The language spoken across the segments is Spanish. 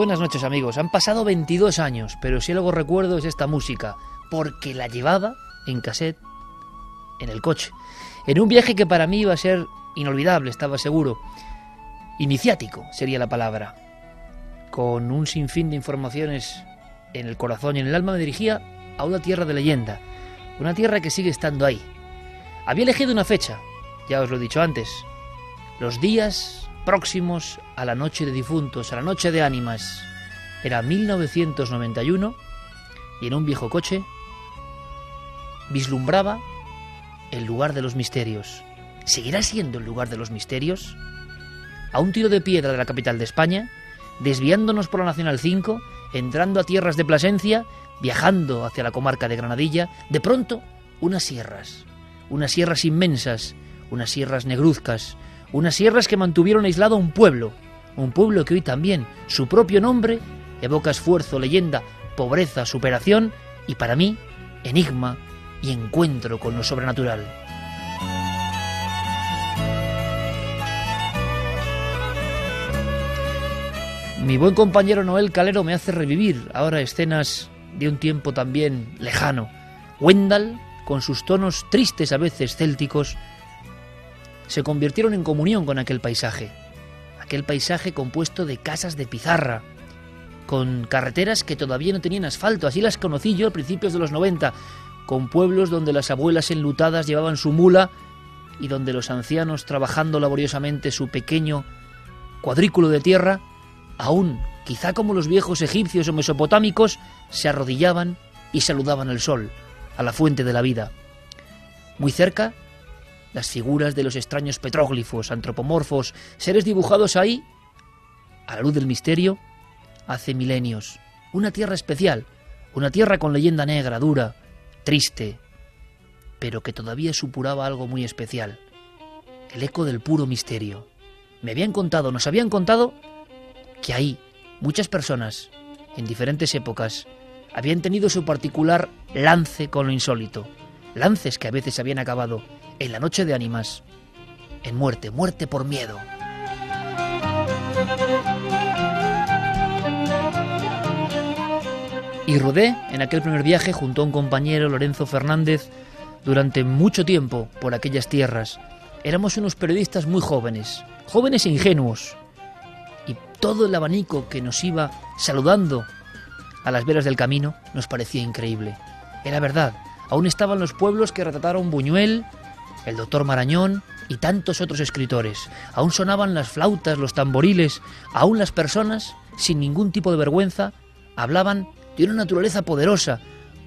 Buenas noches amigos, han pasado 22 años, pero si algo recuerdo es esta música, porque la llevaba en cassette en el coche, en un viaje que para mí iba a ser inolvidable, estaba seguro, iniciático sería la palabra, con un sinfín de informaciones en el corazón y en el alma me dirigía a una tierra de leyenda, una tierra que sigue estando ahí. Había elegido una fecha, ya os lo he dicho antes, los días próximos a la noche de difuntos, a la noche de ánimas. Era 1991 y en un viejo coche vislumbraba el lugar de los misterios. ¿Seguirá siendo el lugar de los misterios? A un tiro de piedra de la capital de España, desviándonos por la Nacional 5, entrando a tierras de Plasencia, viajando hacia la comarca de Granadilla, de pronto unas sierras, unas sierras inmensas, unas sierras negruzcas, unas sierras que mantuvieron aislado a un pueblo, un pueblo que hoy también su propio nombre evoca esfuerzo, leyenda, pobreza, superación y para mí, enigma y encuentro con lo sobrenatural. Mi buen compañero Noel Calero me hace revivir ahora escenas de un tiempo también lejano. Wendell, con sus tonos tristes a veces célticos, se convirtieron en comunión con aquel paisaje. Aquel paisaje compuesto de casas de pizarra, con carreteras que todavía no tenían asfalto, así las conocí yo a principios de los 90, con pueblos donde las abuelas enlutadas llevaban su mula y donde los ancianos trabajando laboriosamente su pequeño cuadrículo de tierra, aún, quizá como los viejos egipcios o mesopotámicos, se arrodillaban y saludaban al sol, a la fuente de la vida. Muy cerca, las figuras de los extraños petróglifos, antropomorfos, seres dibujados ahí, a la luz del misterio, hace milenios. Una tierra especial, una tierra con leyenda negra, dura, triste, pero que todavía supuraba algo muy especial. El eco del puro misterio. Me habían contado, nos habían contado que ahí muchas personas, en diferentes épocas, habían tenido su particular lance con lo insólito. Lances que a veces habían acabado en la noche de ánimas, en muerte, muerte por miedo. Y rodé en aquel primer viaje junto a un compañero, Lorenzo Fernández, durante mucho tiempo por aquellas tierras. Éramos unos periodistas muy jóvenes, jóvenes e ingenuos. Y todo el abanico que nos iba saludando a las veras del camino nos parecía increíble. Era verdad, aún estaban los pueblos que retrataron Buñuel, el doctor Marañón y tantos otros escritores. Aún sonaban las flautas, los tamboriles, aún las personas, sin ningún tipo de vergüenza, hablaban de una naturaleza poderosa,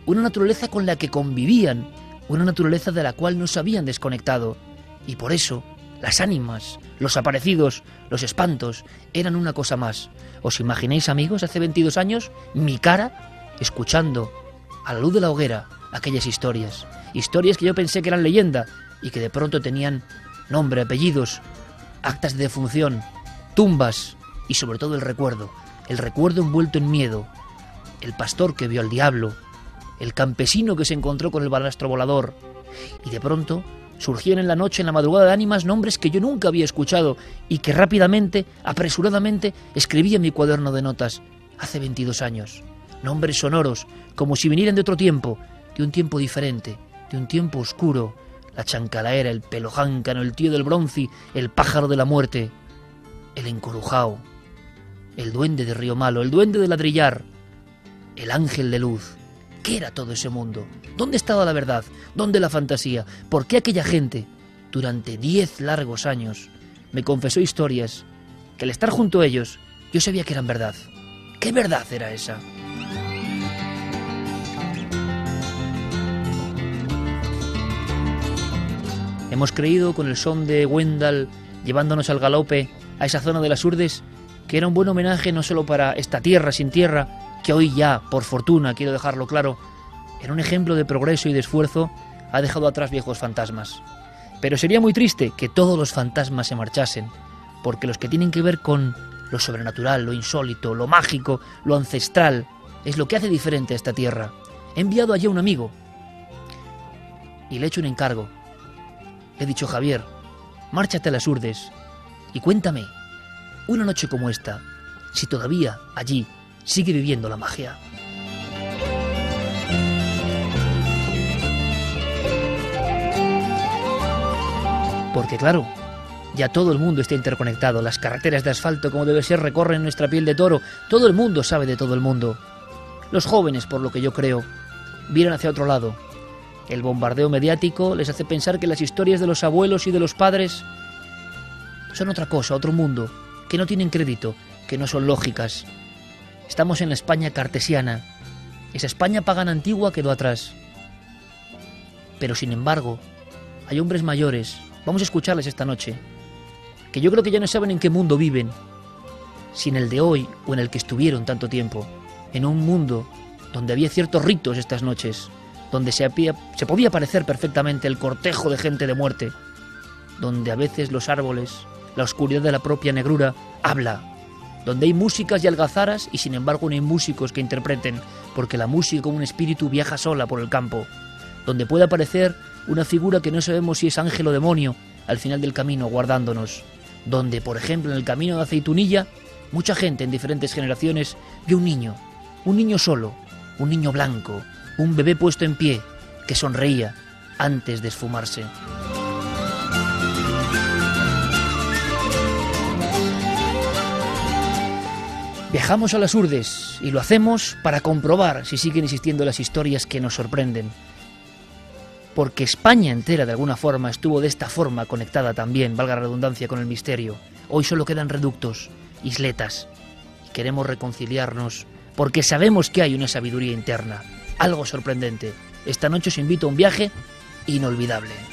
una naturaleza con la que convivían, una naturaleza de la cual no se habían desconectado. Y por eso, las ánimas, los aparecidos, los espantos, eran una cosa más. ¿Os imagináis, amigos, hace 22 años, mi cara, escuchando, a la luz de la hoguera, aquellas historias? Historias que yo pensé que eran leyenda, y que de pronto tenían nombre, apellidos, actas de defunción, tumbas y sobre todo el recuerdo, el recuerdo envuelto en miedo, el pastor que vio al diablo, el campesino que se encontró con el balastro volador y de pronto Surgían en la noche, en la madrugada de ánimas, nombres que yo nunca había escuchado y que rápidamente, apresuradamente, escribí en mi cuaderno de notas hace 22 años. Nombres sonoros, como si vinieran de otro tiempo, de un tiempo diferente, de un tiempo oscuro. La chancalaera, el pelojáncano, el tío del bronce, el pájaro de la muerte, el encorujao, el duende de Río Malo, el duende de ladrillar, el ángel de luz. ¿Qué era todo ese mundo? ¿Dónde estaba la verdad? ¿Dónde la fantasía? ¿Por qué aquella gente, durante diez largos años, me confesó historias que al estar junto a ellos yo sabía que eran verdad? ¿Qué verdad era esa? Hemos creído con el son de Wendell llevándonos al galope a esa zona de las Urdes que era un buen homenaje no solo para esta tierra sin tierra, que hoy ya, por fortuna, quiero dejarlo claro, era un ejemplo de progreso y de esfuerzo, ha dejado atrás viejos fantasmas. Pero sería muy triste que todos los fantasmas se marchasen, porque los que tienen que ver con lo sobrenatural, lo insólito, lo mágico, lo ancestral, es lo que hace diferente a esta tierra. He enviado allí a un amigo y le he hecho un encargo. He dicho, Javier, márchate a las urdes y cuéntame, una noche como esta, si todavía allí sigue viviendo la magia. Porque claro, ya todo el mundo está interconectado, las carreteras de asfalto como debe ser recorren nuestra piel de toro, todo el mundo sabe de todo el mundo. Los jóvenes, por lo que yo creo, vienen hacia otro lado. El bombardeo mediático les hace pensar que las historias de los abuelos y de los padres son otra cosa, otro mundo, que no tienen crédito, que no son lógicas. Estamos en la España cartesiana. Esa España pagana antigua quedó atrás. Pero sin embargo, hay hombres mayores, vamos a escucharles esta noche, que yo creo que ya no saben en qué mundo viven, si en el de hoy o en el que estuvieron tanto tiempo, en un mundo donde había ciertos ritos estas noches, donde se, se podía parecer perfectamente el cortejo de gente de muerte, donde a veces los árboles la oscuridad de la propia negrura habla, donde hay músicas y algazaras y sin embargo no hay músicos que interpreten, porque la música como un espíritu viaja sola por el campo, donde puede aparecer una figura que no sabemos si es ángel o demonio al final del camino guardándonos, donde por ejemplo en el camino de Aceitunilla mucha gente en diferentes generaciones vio un niño, un niño solo, un niño blanco, un bebé puesto en pie, que sonreía antes de esfumarse. Viajamos a las Urdes y lo hacemos para comprobar si siguen existiendo las historias que nos sorprenden. Porque España entera de alguna forma estuvo de esta forma conectada también, valga la redundancia, con el misterio. Hoy solo quedan reductos, isletas. Y queremos reconciliarnos porque sabemos que hay una sabiduría interna, algo sorprendente. Esta noche os invito a un viaje inolvidable.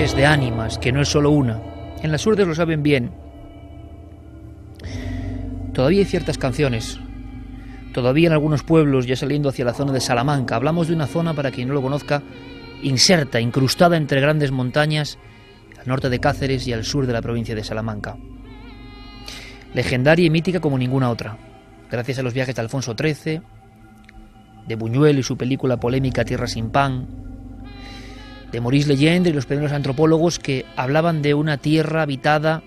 De ánimas, que no es solo una. En las urdes lo saben bien. Todavía hay ciertas canciones. Todavía en algunos pueblos, ya saliendo hacia la zona de Salamanca, hablamos de una zona, para quien no lo conozca, inserta, incrustada entre grandes montañas, al norte de Cáceres y al sur de la provincia de Salamanca. Legendaria y mítica como ninguna otra, gracias a los viajes de Alfonso XIII, de Buñuel y su película polémica Tierra sin pan, de Maurice Legendre y los primeros antropólogos que hablaban de una tierra habitada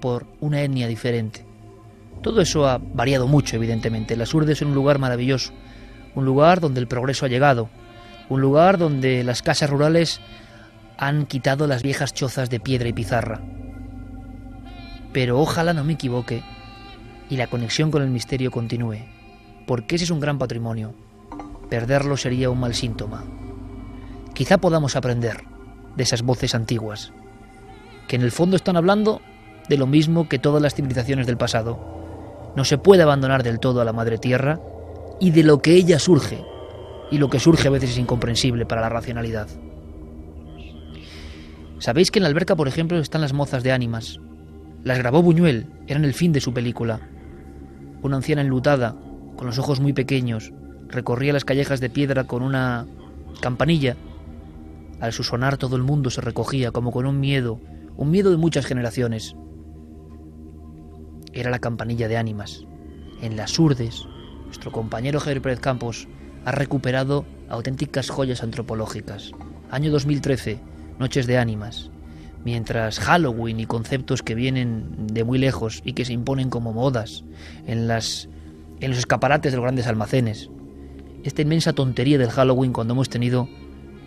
por una etnia diferente. Todo eso ha variado mucho, evidentemente. Las Urdes es un lugar maravilloso, un lugar donde el progreso ha llegado, un lugar donde las casas rurales han quitado las viejas chozas de piedra y pizarra. Pero ojalá no me equivoque y la conexión con el misterio continúe, porque ese es un gran patrimonio. Perderlo sería un mal síntoma. Quizá podamos aprender de esas voces antiguas, que en el fondo están hablando de lo mismo que todas las civilizaciones del pasado. No se puede abandonar del todo a la Madre Tierra y de lo que ella surge, y lo que surge a veces es incomprensible para la racionalidad. ¿Sabéis que en la alberca, por ejemplo, están las mozas de ánimas? Las grabó Buñuel, eran el fin de su película. Una anciana enlutada, con los ojos muy pequeños, recorría las callejas de piedra con una campanilla. Al su sonar todo el mundo se recogía como con un miedo, un miedo de muchas generaciones. Era la campanilla de ánimas. En las urdes, nuestro compañero Javier Pérez Campos ha recuperado auténticas joyas antropológicas. Año 2013, Noches de Ánimas. Mientras Halloween y conceptos que vienen de muy lejos y que se imponen como modas en, las, en los escaparates de los grandes almacenes. Esta inmensa tontería del Halloween cuando hemos tenido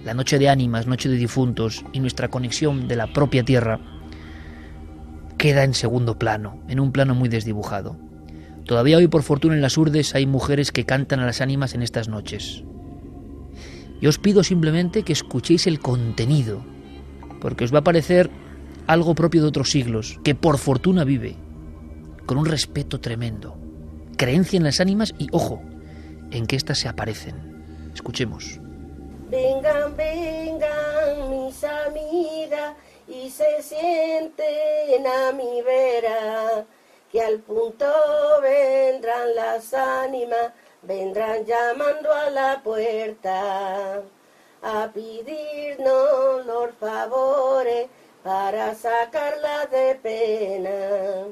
la noche de ánimas, noche de difuntos y nuestra conexión de la propia tierra queda en segundo plano, en un plano muy desdibujado. Todavía hoy por fortuna en las urdes hay mujeres que cantan a las ánimas en estas noches. Yo os pido simplemente que escuchéis el contenido, porque os va a parecer algo propio de otros siglos, que por fortuna vive, con un respeto tremendo, creencia en las ánimas y, ojo, en que éstas se aparecen. Escuchemos. Vengan, vengan mis amigas y se sienten a mi vera, que al punto vendrán las ánimas, vendrán llamando a la puerta a pedirnos los favores para sacarla de pena.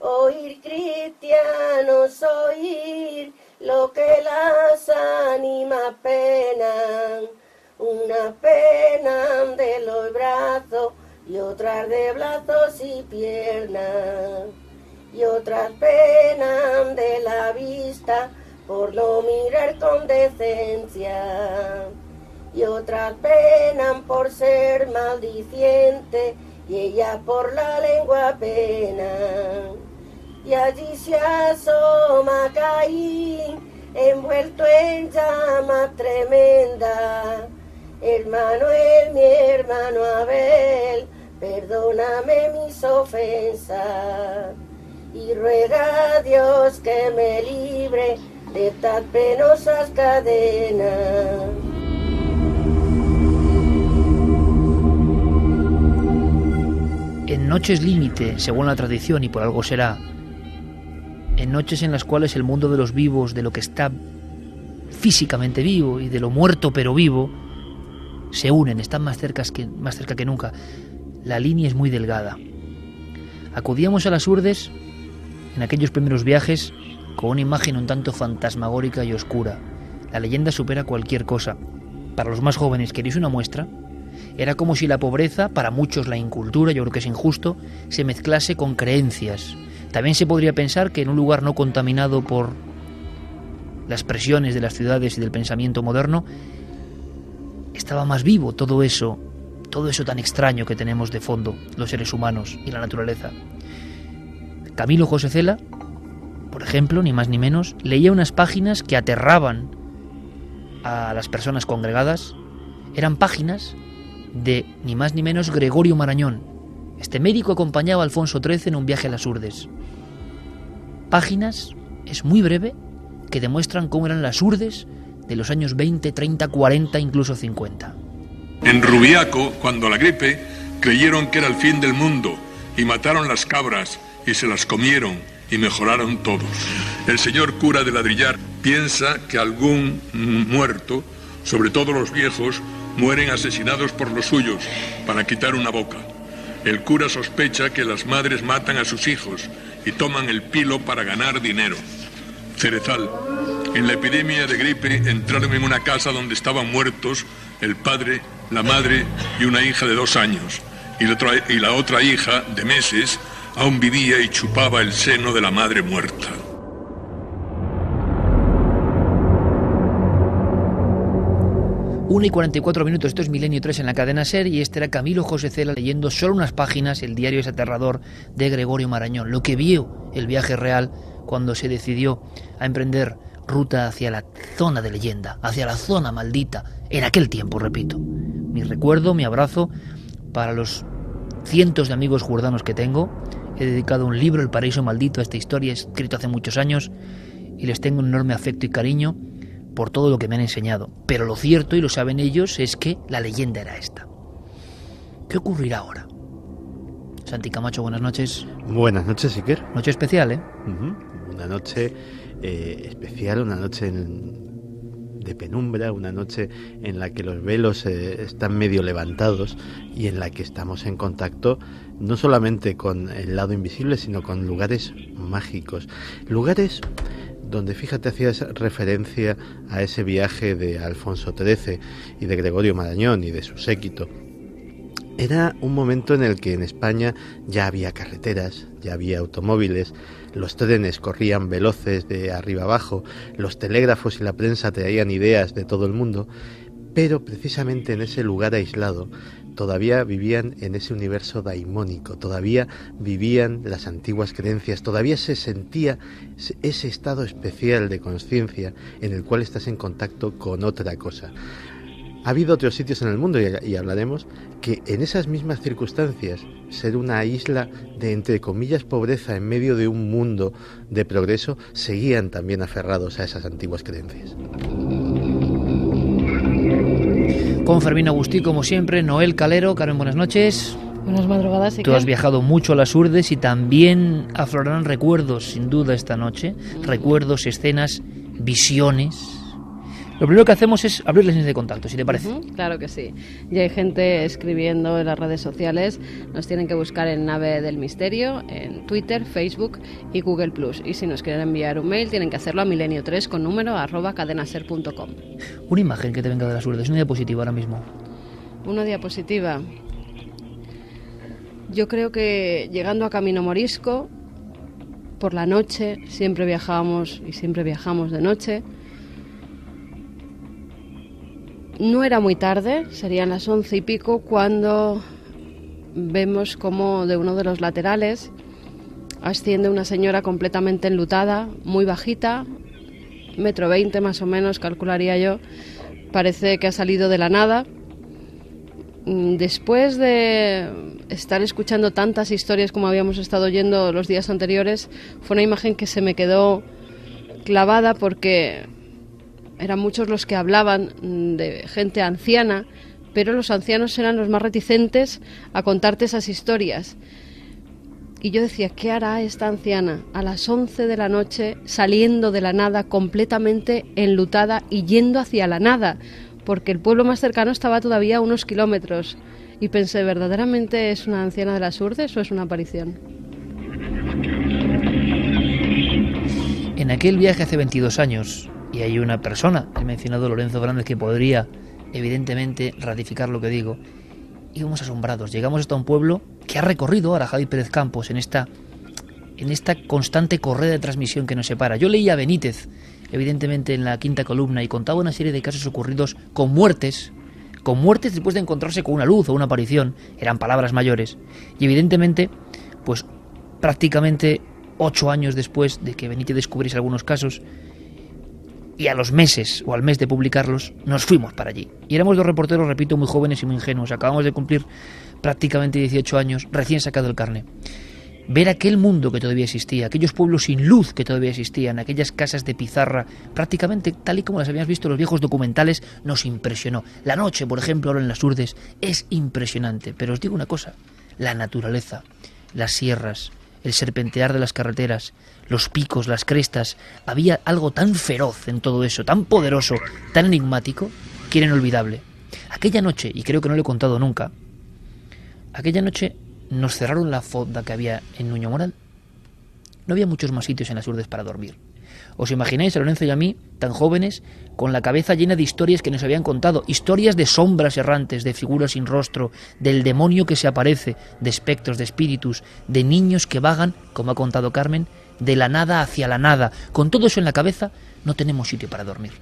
Oír cristianos, oír lo que las anima penan, una pena de los brazos y otras de brazos y piernas, y otras penan de la vista por no mirar con decencia y otras penan por ser maldiciente y ella por la lengua pena. Y allí se asoma Caín, envuelto en llama tremenda. Hermano el mi hermano Abel, perdóname mis ofensas. Y ruega a Dios que me libre de estas penosas cadenas. en noches límite, según la tradición, y por algo será, en noches en las cuales el mundo de los vivos, de lo que está físicamente vivo y de lo muerto pero vivo, se unen, están más cerca que, más cerca que nunca. La línea es muy delgada. Acudíamos a las urdes en aquellos primeros viajes con una imagen un tanto fantasmagórica y oscura. La leyenda supera cualquier cosa. Para los más jóvenes, ¿queréis una muestra? Era como si la pobreza, para muchos la incultura, yo creo que es injusto, se mezclase con creencias. También se podría pensar que en un lugar no contaminado por las presiones de las ciudades y del pensamiento moderno, estaba más vivo todo eso, todo eso tan extraño que tenemos de fondo, los seres humanos y la naturaleza. Camilo José Cela, por ejemplo, ni más ni menos, leía unas páginas que aterraban a las personas congregadas. Eran páginas de ni más ni menos Gregorio Marañón. Este médico acompañaba a Alfonso XIII en un viaje a las Urdes. Páginas, es muy breve, que demuestran cómo eran las Urdes de los años 20, 30, 40, incluso 50. En Rubiaco, cuando la gripe, creyeron que era el fin del mundo y mataron las cabras y se las comieron y mejoraron todos. El señor cura de ladrillar piensa que algún muerto, sobre todo los viejos, mueren asesinados por los suyos para quitar una boca. El cura sospecha que las madres matan a sus hijos y toman el pilo para ganar dinero. Cerezal. En la epidemia de gripe entraron en una casa donde estaban muertos el padre, la madre y una hija de dos años. Y la, otra, y la otra hija, de meses, aún vivía y chupaba el seno de la madre muerta. 1 y 44 minutos, esto es Milenio 3 en la cadena SER y este era Camilo José Cela leyendo solo unas páginas el diario es aterrador de Gregorio Marañón, lo que vio el viaje real cuando se decidió a emprender ruta hacia la zona de leyenda, hacia la zona maldita, en aquel tiempo, repito. Mi recuerdo, mi abrazo para los cientos de amigos jurdanos que tengo. He dedicado un libro, El paraíso maldito, a esta historia, escrito hace muchos años, y les tengo un enorme afecto y cariño por todo lo que me han enseñado. Pero lo cierto, y lo saben ellos, es que la leyenda era esta. ¿Qué ocurrirá ahora? Santi Camacho, buenas noches. Buenas noches, Iker. Noche especial, ¿eh? Una noche eh, especial, una noche de penumbra, una noche en la que los velos eh, están medio levantados y en la que estamos en contacto no solamente con el lado invisible, sino con lugares mágicos. Lugares donde fíjate hacías referencia a ese viaje de Alfonso XIII y de Gregorio Marañón y de su séquito. Era un momento en el que en España ya había carreteras, ya había automóviles, los trenes corrían veloces de arriba abajo, los telégrafos y la prensa traían ideas de todo el mundo, pero precisamente en ese lugar aislado todavía vivían en ese universo daimónico, todavía vivían las antiguas creencias, todavía se sentía ese estado especial de conciencia en el cual estás en contacto con otra cosa. Ha habido otros sitios en el mundo, y, hablaremos, que en esas mismas circunstancias, ser una isla de, entre comillas, pobreza en medio de un mundo de progreso, seguían también aferrados a esas antiguas creencias. Con Fermín Agustí, como siempre, Noel Calero. Carmen, buenas noches. Buenas madrugadas. Tú has viajado mucho a las Urdes y también aflorarán recuerdos, sin duda, esta noche. Recuerdos, escenas, visiones lo primero que hacemos es abrir las líneas de contacto, si te parece. claro que sí. Ya hay gente escribiendo en las redes sociales. Nos tienen que buscar en Nave del Misterio, en Twitter, Facebook y Google Plus. Y si nos quieren enviar un mail, tienen que hacerlo a milenio3 con número arroba cadenaser.com. Una imagen que te venga de las urdes, una diapositiva ahora mismo. Una diapositiva. Yo creo que llegando a Camino Morisco, por la noche, siempre viajábamos y siempre viajamos de noche no era muy tarde, serían las once y pico, cuando vemos como de uno de los laterales asciende una señora completamente enlutada, muy bajita, metro veinte más o menos, calcularía yo. Parece que ha salido de la nada. Mm, después de estar escuchando tantas historias como habíamos estado oyendo los días anteriores, fue una imagen que se me quedó clavada porque eran muchos los que hablaban mm, de gente anciana, pero los ancianos eran los más reticentes a contarte esas historias. Y yo decía, ¿qué hará esta anciana a las 11 de la noche saliendo de la nada completamente enlutada y yendo hacia la nada? Porque el pueblo más cercano estaba todavía a unos kilómetros. Y pensé, ¿verdaderamente es una anciana de las Urdes o es una aparición? En aquel viaje hace 22 años, y hay una persona, he mencionado Lorenzo Fernández, que podría evidentemente ratificar lo que digo. Íbamos asombrados. Llegamos hasta un pueblo que ha recorrido ahora Javi Pérez Campos en esta, en esta constante correa de transmisión que nos separa. Yo leía a Benítez, evidentemente en la quinta columna, y contaba una serie de casos ocurridos con muertes, con muertes después de encontrarse con una luz o una aparición. Eran palabras mayores. Y evidentemente, pues prácticamente ocho años después de que Benítez descubriese algunos casos, y a los meses o al mes de publicarlos nos fuimos para allí. Y éramos dos reporteros, repito, muy jóvenes y muy ingenuos. Acabamos de cumplir prácticamente 18 años, recién sacado el carne. Ver aquel mundo que todavía existía, aquellos pueblos sin luz que todavía existían, aquellas casas de pizarra, prácticamente tal y como las habíamos visto en los viejos documentales, nos impresionó. La noche, por ejemplo, ahora en las Urdes, es impresionante. Pero os digo una cosa, la naturaleza, las sierras, el serpentear de las carreteras, los picos, las crestas, había algo tan feroz en todo eso, tan poderoso, tan enigmático, que era inolvidable. Aquella noche, y creo que no lo he contado nunca, aquella noche nos cerraron la fonda que había en Nuño Moral. No había muchos más sitios en las urdes para dormir. ¿Os imagináis a Lorenzo y a mí, tan jóvenes, con la cabeza llena de historias que nos habían contado? Historias de sombras errantes, de figuras sin rostro, del demonio que se aparece, de espectros, de espíritus, de niños que vagan, como ha contado Carmen, de la nada hacia la nada. Con todo eso en la cabeza, no tenemos sitio para dormir.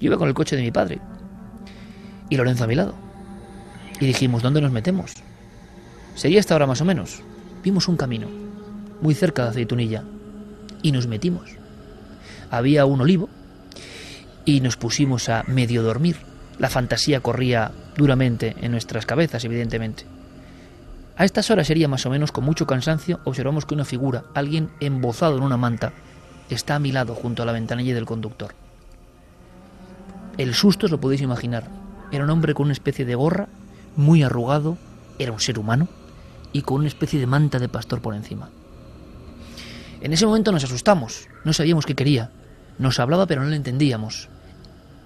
Yo iba con el coche de mi padre, y Lorenzo a mi lado. Y dijimos, ¿dónde nos metemos? Sería esta hora más o menos. Vimos un camino, muy cerca de Aceitunilla, y nos metimos. Había un olivo y nos pusimos a medio dormir. La fantasía corría duramente en nuestras cabezas, evidentemente. A estas horas sería más o menos con mucho cansancio, observamos que una figura, alguien embozado en una manta, está a mi lado junto a la ventanilla del conductor. El susto os lo podéis imaginar. Era un hombre con una especie de gorra, muy arrugado, era un ser humano, y con una especie de manta de pastor por encima. En ese momento nos asustamos, no sabíamos qué quería. Nos hablaba pero no le entendíamos.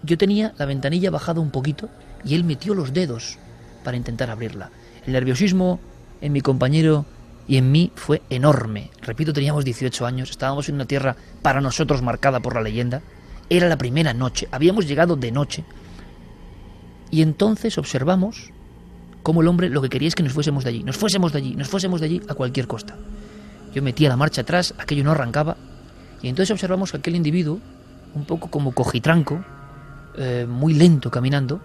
Yo tenía la ventanilla bajada un poquito y él metió los dedos para intentar abrirla. El nerviosismo en mi compañero y en mí fue enorme. Repito, teníamos 18 años, estábamos en una tierra para nosotros marcada por la leyenda. Era la primera noche, habíamos llegado de noche. Y entonces observamos cómo el hombre lo que quería es que nos fuésemos de allí, nos fuésemos de allí, nos fuésemos de allí a cualquier costa. Yo metía la marcha atrás, aquello no arrancaba, y entonces observamos que aquel individuo, un poco como cojitranco, eh, muy lento caminando,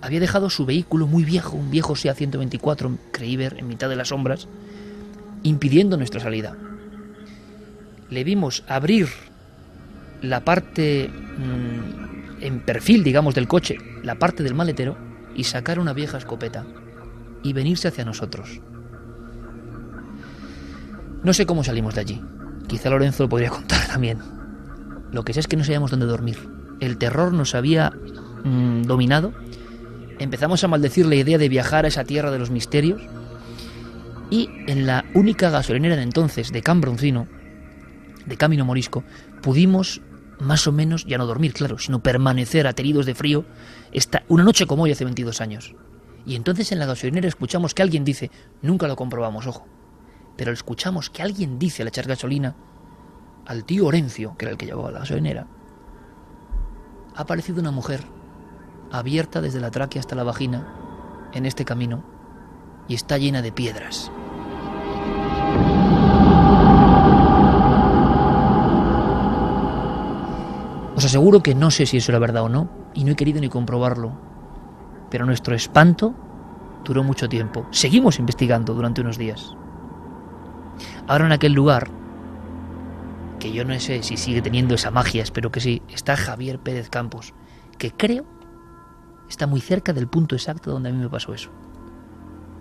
había dejado su vehículo muy viejo, un viejo SEA 124, creí ver en mitad de las sombras, impidiendo nuestra salida. Le vimos abrir la parte mm, en perfil, digamos, del coche, la parte del maletero, y sacar una vieja escopeta y venirse hacia nosotros. No sé cómo salimos de allí. Quizá Lorenzo lo podría contar también. Lo que sé es que no sabíamos dónde dormir. El terror nos había mm, dominado. Empezamos a maldecir la idea de viajar a esa tierra de los misterios. Y en la única gasolinera de entonces de Cambroncino, de Camino Morisco, pudimos más o menos, ya no dormir, claro, sino permanecer ateridos de frío esta, una noche como hoy hace 22 años. Y entonces en la gasolinera escuchamos que alguien dice, nunca lo comprobamos, ojo, pero escuchamos que alguien dice al echar gasolina al tío Orencio, que era el que llevaba la gasolinera, ha aparecido una mujer abierta desde la tráquea hasta la vagina en este camino y está llena de piedras. Os aseguro que no sé si eso era verdad o no, y no he querido ni comprobarlo. Pero nuestro espanto duró mucho tiempo. Seguimos investigando durante unos días. Ahora en aquel lugar, que yo no sé si sigue teniendo esa magia, espero que sí, está Javier Pérez Campos, que creo está muy cerca del punto exacto donde a mí me pasó eso.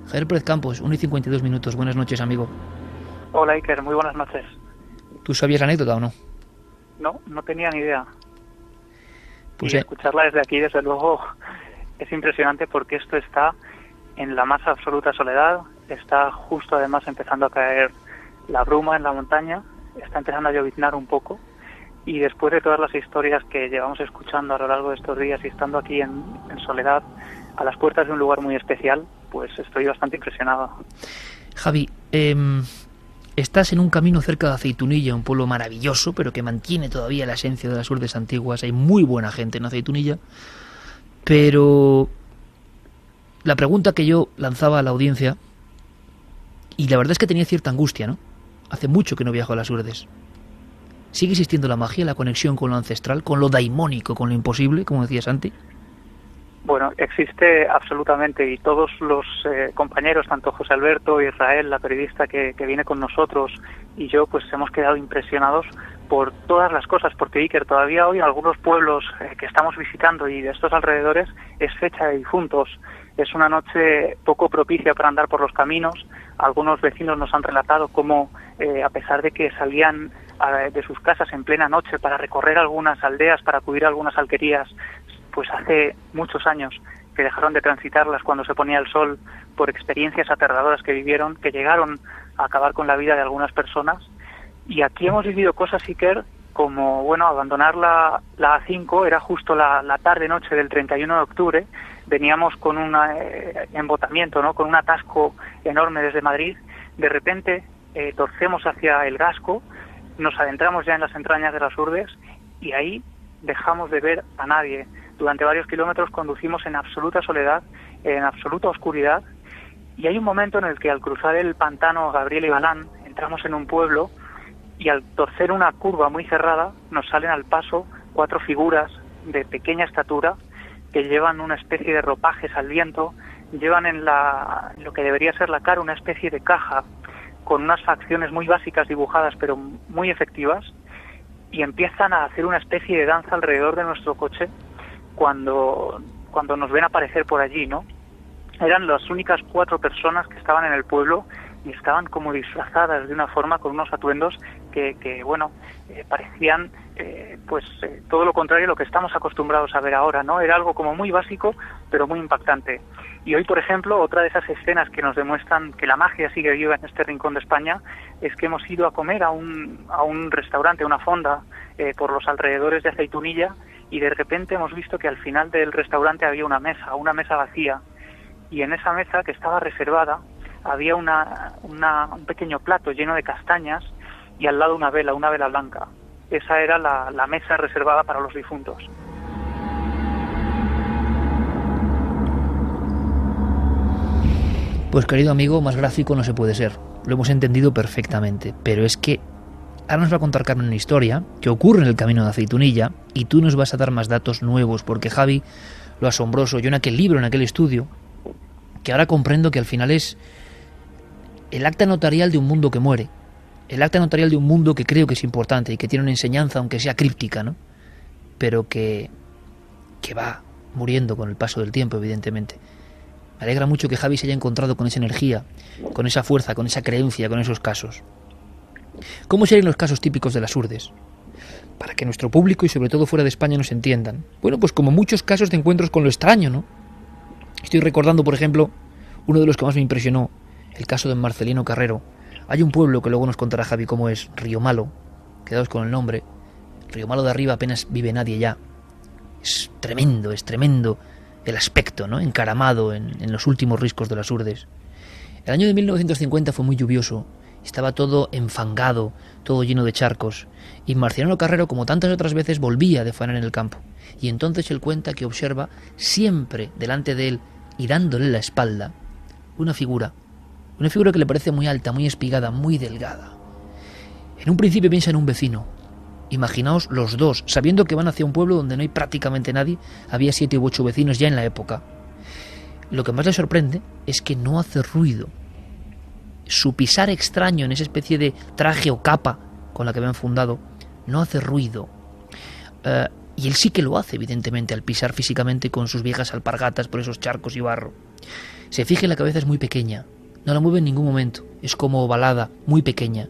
Javier Pérez Campos, 1 y 52 minutos. Buenas noches, amigo. Hola, Iker. Muy buenas noches. ¿Tú sabías la anécdota o no? No, no tenía ni idea. Pues y eh, escucharla desde aquí, desde luego, es impresionante porque esto está en la más absoluta soledad. Está justo además empezando a caer la bruma en la montaña. Está empezando a lloviznar un poco. Y después de todas las historias que llevamos escuchando a lo largo de estos días y estando aquí en, soledad, a las puertas de un lugar muy especial, pues estoy bastante impresionado. Javi, em, estás en un camino cerca de Aceitunilla, un pueblo maravilloso, pero que mantiene todavía la esencia de las urdes antiguas. Hay muy buena gente en Aceitunilla. Pero la pregunta que yo lanzaba a la audiencia, y la verdad es que tenía cierta angustia, ¿no? Hace mucho que no viajo a las urdes. ¿Sigue existiendo la magia, la conexión con lo ancestral, con lo daimónico, con lo imposible, como decía Santi? Bueno, existe absolutamente y todos los eh, compañeros, tanto José Alberto, Israel, la periodista que, que, viene con nosotros y yo, pues hemos quedado impresionados por todas las cosas, porque Iker, todavía hoy en algunos pueblos eh, que estamos visitando y de estos alrededores es fecha de difuntos. Es una noche poco propicia para andar por los caminos. Algunos vecinos nos han relatado cómo, eh, a pesar de que salían de sus casas en plena noche para recorrer algunas aldeas, para acudir a algunas alquerías, pues hace muchos años que dejaron de transitarlas cuando se ponía el sol por experiencias aterradoras que vivieron, que llegaron a acabar con la vida de algunas personas. Y aquí hemos vivido cosas, Iker, como, bueno, abandonar la, la A5, era justo la, la tarde-noche del 31 de octubre, veníamos con un eh, embotamiento, ¿no? con un atasco enorme desde Madrid, de repente eh, torcemos hacia el Gasco, nos adentramos ya en las entrañas de las Urdes y ahí dejamos de ver a nadie. Durante varios kilómetros conducimos en absoluta soledad, en absoluta oscuridad, y hay un momento en el que al cruzar el pantano Gabriel y Balán entramos en un pueblo y al torcer una curva muy cerrada nos salen al paso cuatro figuras de pequeña estatura que llevan una especie de ropajes al viento, llevan en la, lo que debería ser la cara una especie de caja con unas facciones muy básicas dibujadas pero muy efectivas y empiezan a hacer una especie de danza alrededor de nuestro coche cuando, cuando nos ven aparecer por allí, ¿no? Eran las únicas cuatro personas que estaban en el pueblo y estaban como disfrazadas de una forma con unos atuendos que, que bueno, eh, parecían eh, pues eh, todo lo contrario a lo que estamos acostumbrados a ver ahora, ¿no? Era algo como muy básico, pero muy impactante. Y hoy, por ejemplo, otra de esas escenas que nos demuestran que la magia sigue viva en este rincón de España es que hemos ido a comer a un, a un restaurante, una fonda, por los alrededores de Aceitunilla y de repente hemos visto que al final del restaurante había una mesa, una mesa vacía. Y en esa mesa que estaba reservada había una, un pequeño plato lleno de castañas y al lado una vela, una vela blanca. Esa era la, la mesa reservada para los difuntos. Pues querido amigo, más gráfico no se puede ser. Lo hemos entendido perfectamente. Pero es que ahora nos va a contar Carmen una historia que ocurre en el camino de Aceitunilla y tú nos vas a dar más datos nuevos porque Javi, lo asombroso, yo en aquel libro, en aquel estudio, que ahora comprendo que al final es el acta notarial de un mundo que muere, el acta notarial de un mundo que creo que es importante y que tiene una enseñanza, aunque sea críptica, ¿no? Pero que, que va muriendo con el paso del tiempo, evidentemente. Me alegra mucho que Javi se haya encontrado con esa energía, con esa fuerza, con esa creencia, con esos casos. ¿Cómo serían los casos típicos de las urdes? Para que nuestro público y sobre todo fuera de España nos entiendan. Bueno, pues como muchos casos de encuentros con lo extraño, ¿no? Estoy recordando, por ejemplo, uno de los que más me impresionó, el caso de Marcelino Carrero. Hay un pueblo que luego nos contará Javi cómo es, Río Malo, quedaos con el nombre. Río Malo de arriba apenas vive nadie ya. Es tremendo, es tremendo el aspecto, ¿no? Encaramado en, los últimos riscos de las urdes. El año de 1950 fue muy lluvioso, estaba todo enfangado, todo lleno de charcos, y Marcelino Carrero, como tantas otras veces, volvía de faena en el campo. Y entonces él cuenta que observa siempre delante de él y dándole la espalda una figura, una figura que le parece muy alta, muy espigada, muy delgada. En un principio piensa en un vecino. Imaginaos los dos, sabiendo que van hacia un pueblo donde no hay prácticamente nadie, había siete u ocho vecinos ya en la época. Lo que más le sorprende es que no hace ruido. Su pisar extraño en esa especie de traje o capa con la que habían fundado no hace ruido. Eh, y él sí que lo hace, evidentemente, al pisar físicamente con sus viejas alpargatas por esos charcos y barro. Se fija en la cabeza es muy pequeña, no la mueve en ningún momento, es como ovalada, muy pequeña.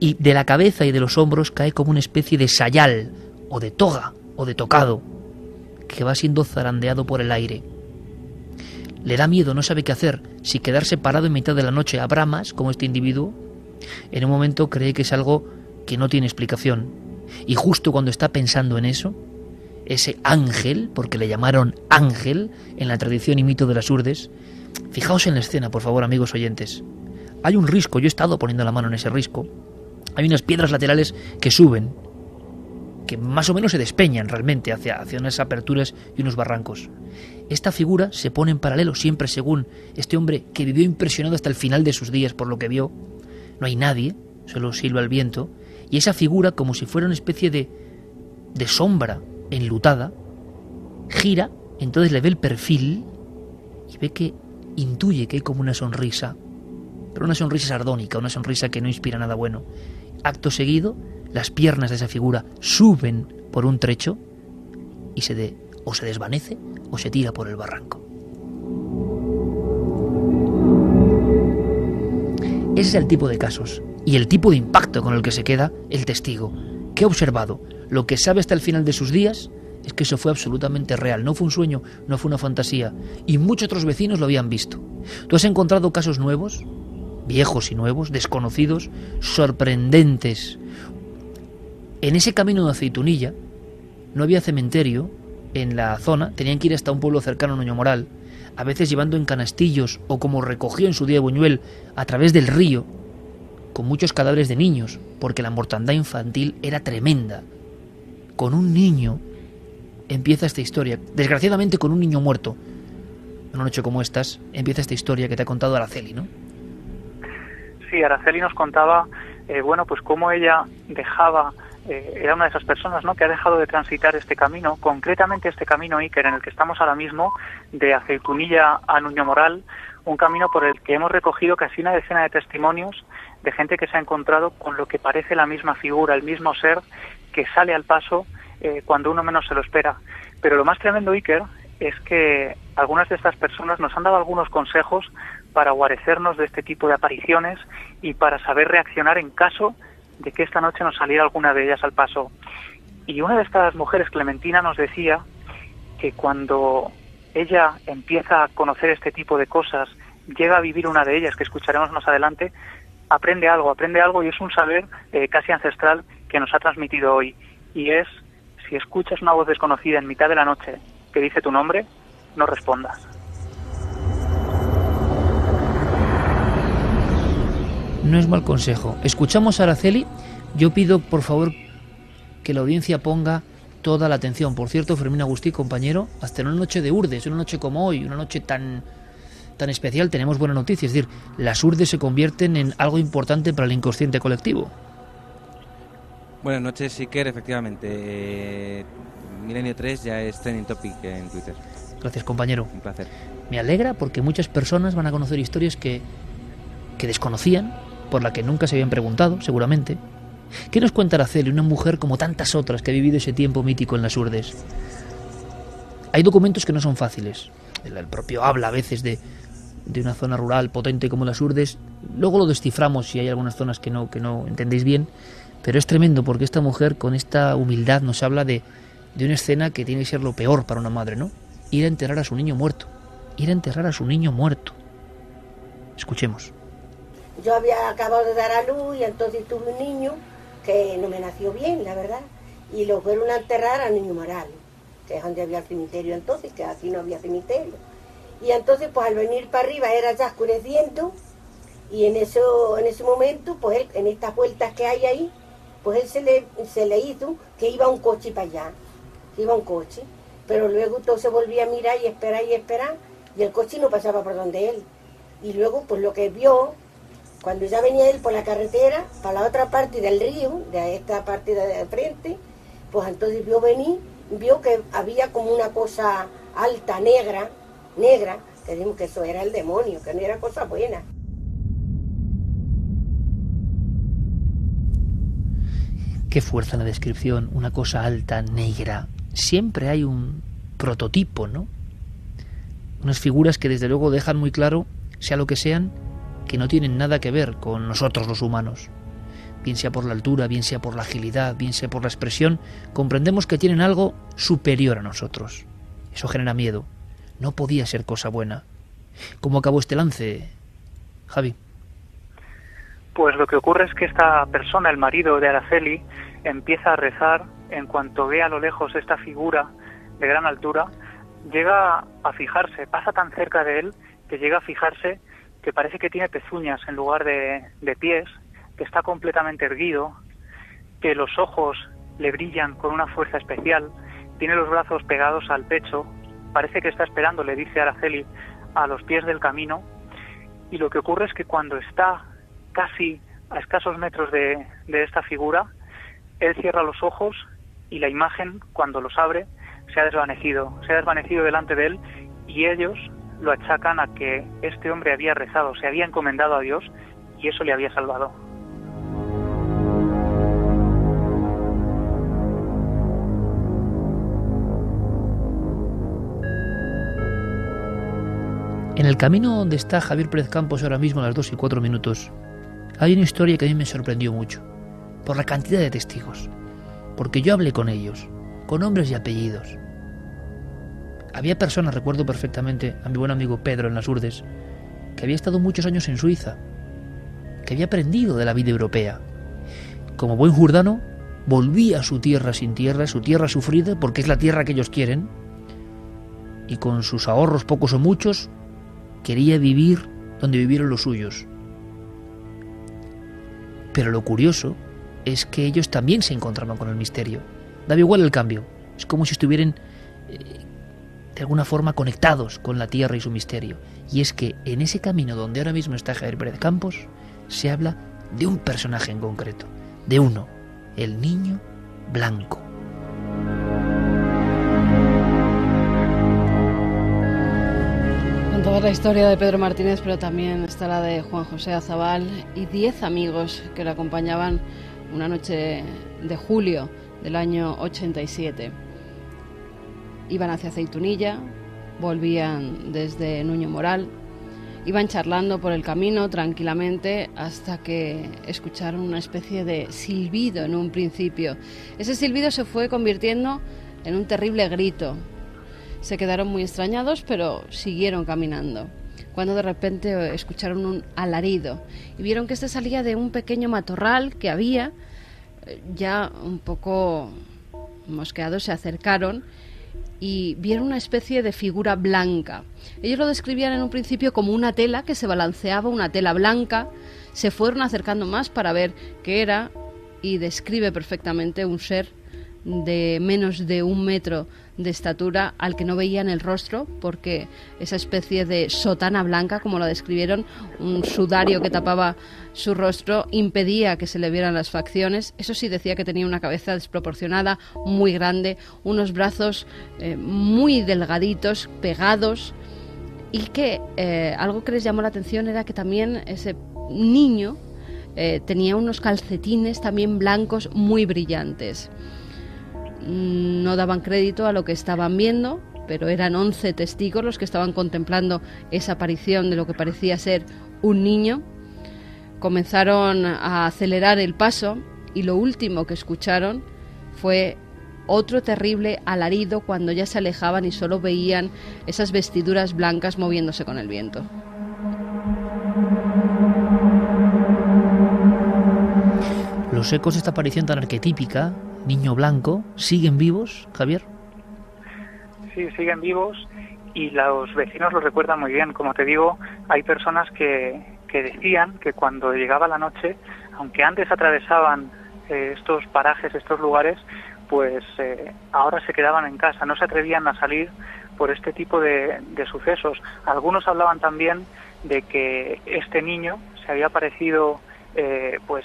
Y de la cabeza y de los hombros cae como una especie de sayal, o de toga, o de tocado, que va siendo zarandeado por el aire. Le da miedo, no sabe qué hacer, si quedarse parado en mitad de la noche a bramas, como este individuo. En un momento cree que es algo que no tiene explicación. Y justo cuando está pensando en eso, ese ángel, porque le llamaron ángel en la tradición y mito de las urdes, Fijaos en la escena, por favor, amigos oyentes. Hay un risco, yo he estado poniendo la mano en ese risco. Hay unas piedras laterales que suben, que más o menos se despeñan realmente hacia, hacia unas aperturas y unos barrancos. Esta figura se pone en paralelo siempre según este hombre que vivió impresionado hasta el final de sus días por lo que vio. No hay nadie, solo silba el viento, y esa figura, como si fuera una especie de, de sombra enlutada, gira, entonces le ve el perfil y ve que intuye que hay como una sonrisa, pero una sonrisa sardónica, una sonrisa que no inspira nada bueno. Acto seguido, las piernas de esa figura suben por un trecho y se de, o se desvanece o se tira por el barranco. Ese es el tipo de casos y el tipo de impacto con el que se queda el testigo, que ha observado lo que sabe hasta el final de sus días es que eso fue absolutamente real, no fue un sueño, no fue una fantasía, y muchos otros vecinos lo habían visto. ¿Tú has encontrado casos nuevos, viejos y nuevos, desconocidos, sorprendentes? En ese camino de Aceitunilla no había cementerio en la zona, tenían que ir hasta un pueblo cercano a Nuño Moral, a veces llevando en canastillos o como recogió en su día Buñuel a través del río, con muchos cadáveres de niños, porque la mortandad infantil era tremenda. Con un niño empieza esta historia, desgraciadamente con un niño muerto. En una noche como estas, empieza esta historia que te ha contado Araceli, ¿no? Sí, Araceli nos contaba, eh, bueno, pues cómo ella dejaba eh, era una de esas personas ¿no? que ha dejado de transitar este camino, concretamente este camino Iker en el que estamos ahora mismo, de Aceitunilla a Nuño Moral, un camino por el que hemos recogido casi una decena de testimonios de gente que se ha encontrado con lo que parece la misma figura, el mismo ser que sale al paso eh, cuando uno menos se lo espera. Pero lo más tremendo, Iker, es que algunas de estas personas nos han dado algunos consejos para guarecernos de este tipo de apariciones y para saber reaccionar en caso de que esta noche nos saliera alguna de ellas al paso. Y una de estas mujeres, Clementina, nos decía que cuando ella empieza a conocer este tipo de cosas, llega a vivir una de ellas, que escucharemos más adelante, aprende algo, aprende algo y es un saber eh, casi ancestral que nos ha transmitido hoy. Y es, si escuchas una voz desconocida en mitad de la noche que dice tu nombre, no respondas. No es mal consejo. Escuchamos a Araceli. Yo pido, por favor, que la audiencia ponga toda la atención. Por cierto, Fermín Agustí, compañero, hasta en una noche de Urdes, una noche como hoy, una noche tan, tan especial, tenemos buena noticia. Es decir, las Urdes se convierten en algo importante para el inconsciente colectivo. Buenas noches, Iker. Efectivamente, eh, Milenio 3 ya es trending topic en Twitter. Gracias, compañero. Un placer. Me alegra porque muchas personas van a conocer historias que, que desconocían, por la que nunca se habían preguntado, seguramente. ¿Qué nos cuenta Araceli, una mujer como tantas otras que ha vivido ese tiempo mítico en las urdes? Hay documentos que no son fáciles. El propio habla a veces de, de una zona rural potente como las urdes. Luego lo desciframos si hay algunas zonas que no, que no entendéis bien. Pero es tremendo porque esta mujer con esta humildad nos habla de, de una escena que tiene que ser lo peor para una madre, ¿no? Ir a enterrar a su niño muerto. Ir a enterrar a su niño muerto. Escuchemos. Yo había acabado de dar a luz y entonces tuve un niño que no me nació bien, la verdad. Y lo fueron a enterrar a Niño Moral, que es donde había el cementerio entonces, que aquí no había cementerio. Y entonces, pues al venir para arriba era ya oscureciendo y en, eso, en ese momento, pues en estas vueltas que hay ahí, pues él se le, hizo que iba un coche para allá, iba un coche. Pero luego todo se volvía a mirar y esperar y esperar y el coche no pasaba por donde él. Y luego, pues lo que vio cuando ya venía él por la carretera, para la otra parte del río, de esta parte de frente, pues entonces vio venir, vio que había como una cosa alta, negra, negra, que dijimos que eso era el demonio, que no era cosa buena. Qué fuerza en la descripción, una cosa alta, negra. Siempre hay un prototipo, ¿no? Unas figuras que desde luego dejan muy claro, sea lo que sean, que no tienen nada que ver con nosotros los humanos. Bien sea por la altura, bien sea por la agilidad, bien sea por la expresión, comprendemos que tienen algo superior a nosotros. Eso genera miedo. No podía ser cosa buena. ¿Cómo acabó este lance, Javi? Pues lo que ocurre es que esta persona, el marido de Araceli, empieza a rezar en cuanto ve a lo lejos esta figura de gran altura, llega a fijarse, pasa tan cerca de él que llega a fijarse que parece que tiene pezuñas en lugar de, pies, que está completamente erguido, que los ojos le brillan con una fuerza especial, tiene los brazos pegados al pecho, parece que está esperando, le dice Araceli, a los pies del camino, y lo que ocurre es que cuando está casi a escasos metros de, esta figura, él cierra los ojos y la imagen, cuando los abre, se ha desvanecido, se ha desvanecido delante de él y ellos lo achacan a que este hombre había rezado, se había encomendado a Dios y eso le había salvado. En el camino donde está Javier Pérez Campos ahora mismo a las 2 y 4 minutos, hay una historia que a mí me sorprendió mucho, por la cantidad de testigos, porque yo hablé con ellos, con nombres y apellidos, había personas, recuerdo perfectamente a mi buen amigo Pedro en las Urdes, que había estado muchos años en Suiza, que había aprendido de la vida europea. Como buen jurdano, volvía a su tierra sin tierra, su tierra sufrida, porque es la tierra que ellos quieren, y con sus ahorros pocos o muchos, quería vivir donde vivieron los suyos. Pero lo curioso es que ellos también se encontraban con el misterio. Daba igual el cambio. Es como si estuvieran eh, de alguna forma conectados con la tierra y su misterio. Y es que en ese camino donde ahora mismo está Javier Pérez Campos, se habla de un personaje en concreto, de uno, el niño blanco. Toda la historia de Pedro Martínez, pero también está la de Juan José Azabal y diez amigos que le acompañaban una noche de julio del año 87. Iban hacia Aceitunilla, volvían desde Nuño Moral, iban charlando por el camino tranquilamente hasta que escucharon una especie de silbido en un principio. Ese silbido se fue convirtiendo en un terrible grito, se quedaron muy extrañados, pero siguieron caminando. Cuando de repente escucharon un alarido y vieron que este salía de un pequeño matorral que había, ya un poco mosqueados se acercaron y vieron una especie de figura blanca. Ellos lo describían en un principio como una tela que se balanceaba, una tela blanca. Se fueron acercando más para ver qué era y describe perfectamente un ser de menos de un metro de estatura al que no veían el rostro porque esa especie de sotana blanca, como lo describieron, un sudario que tapaba su rostro, impedía que se le vieran las facciones. Eso sí decía que tenía una cabeza desproporcionada, muy grande, unos brazos eh, muy delgaditos, pegados y que eh, algo que les llamó la atención era que también ese niño eh, tenía unos calcetines también blancos muy brillantes no daban crédito a lo que estaban viendo, pero eran 11 testigos los que estaban contemplando esa aparición de lo que parecía ser un niño. Comenzaron a acelerar el paso y lo último que escucharon fue otro terrible alarido cuando ya se alejaban y solo veían esas vestiduras blancas moviéndose con el viento. Los ecos de esta aparición tan arquetípica niño blanco, ¿siguen vivos, Javier? Sí, siguen vivos y los vecinos lo recuerdan muy bien. Como te digo, hay personas que, que decían que cuando llegaba la noche, aunque antes atravesaban eh, estos parajes, estos lugares, pues eh, ahora se quedaban en casa, no se atrevían a salir por este tipo de, de sucesos. Algunos hablaban también de que este niño se había parecido eh, pues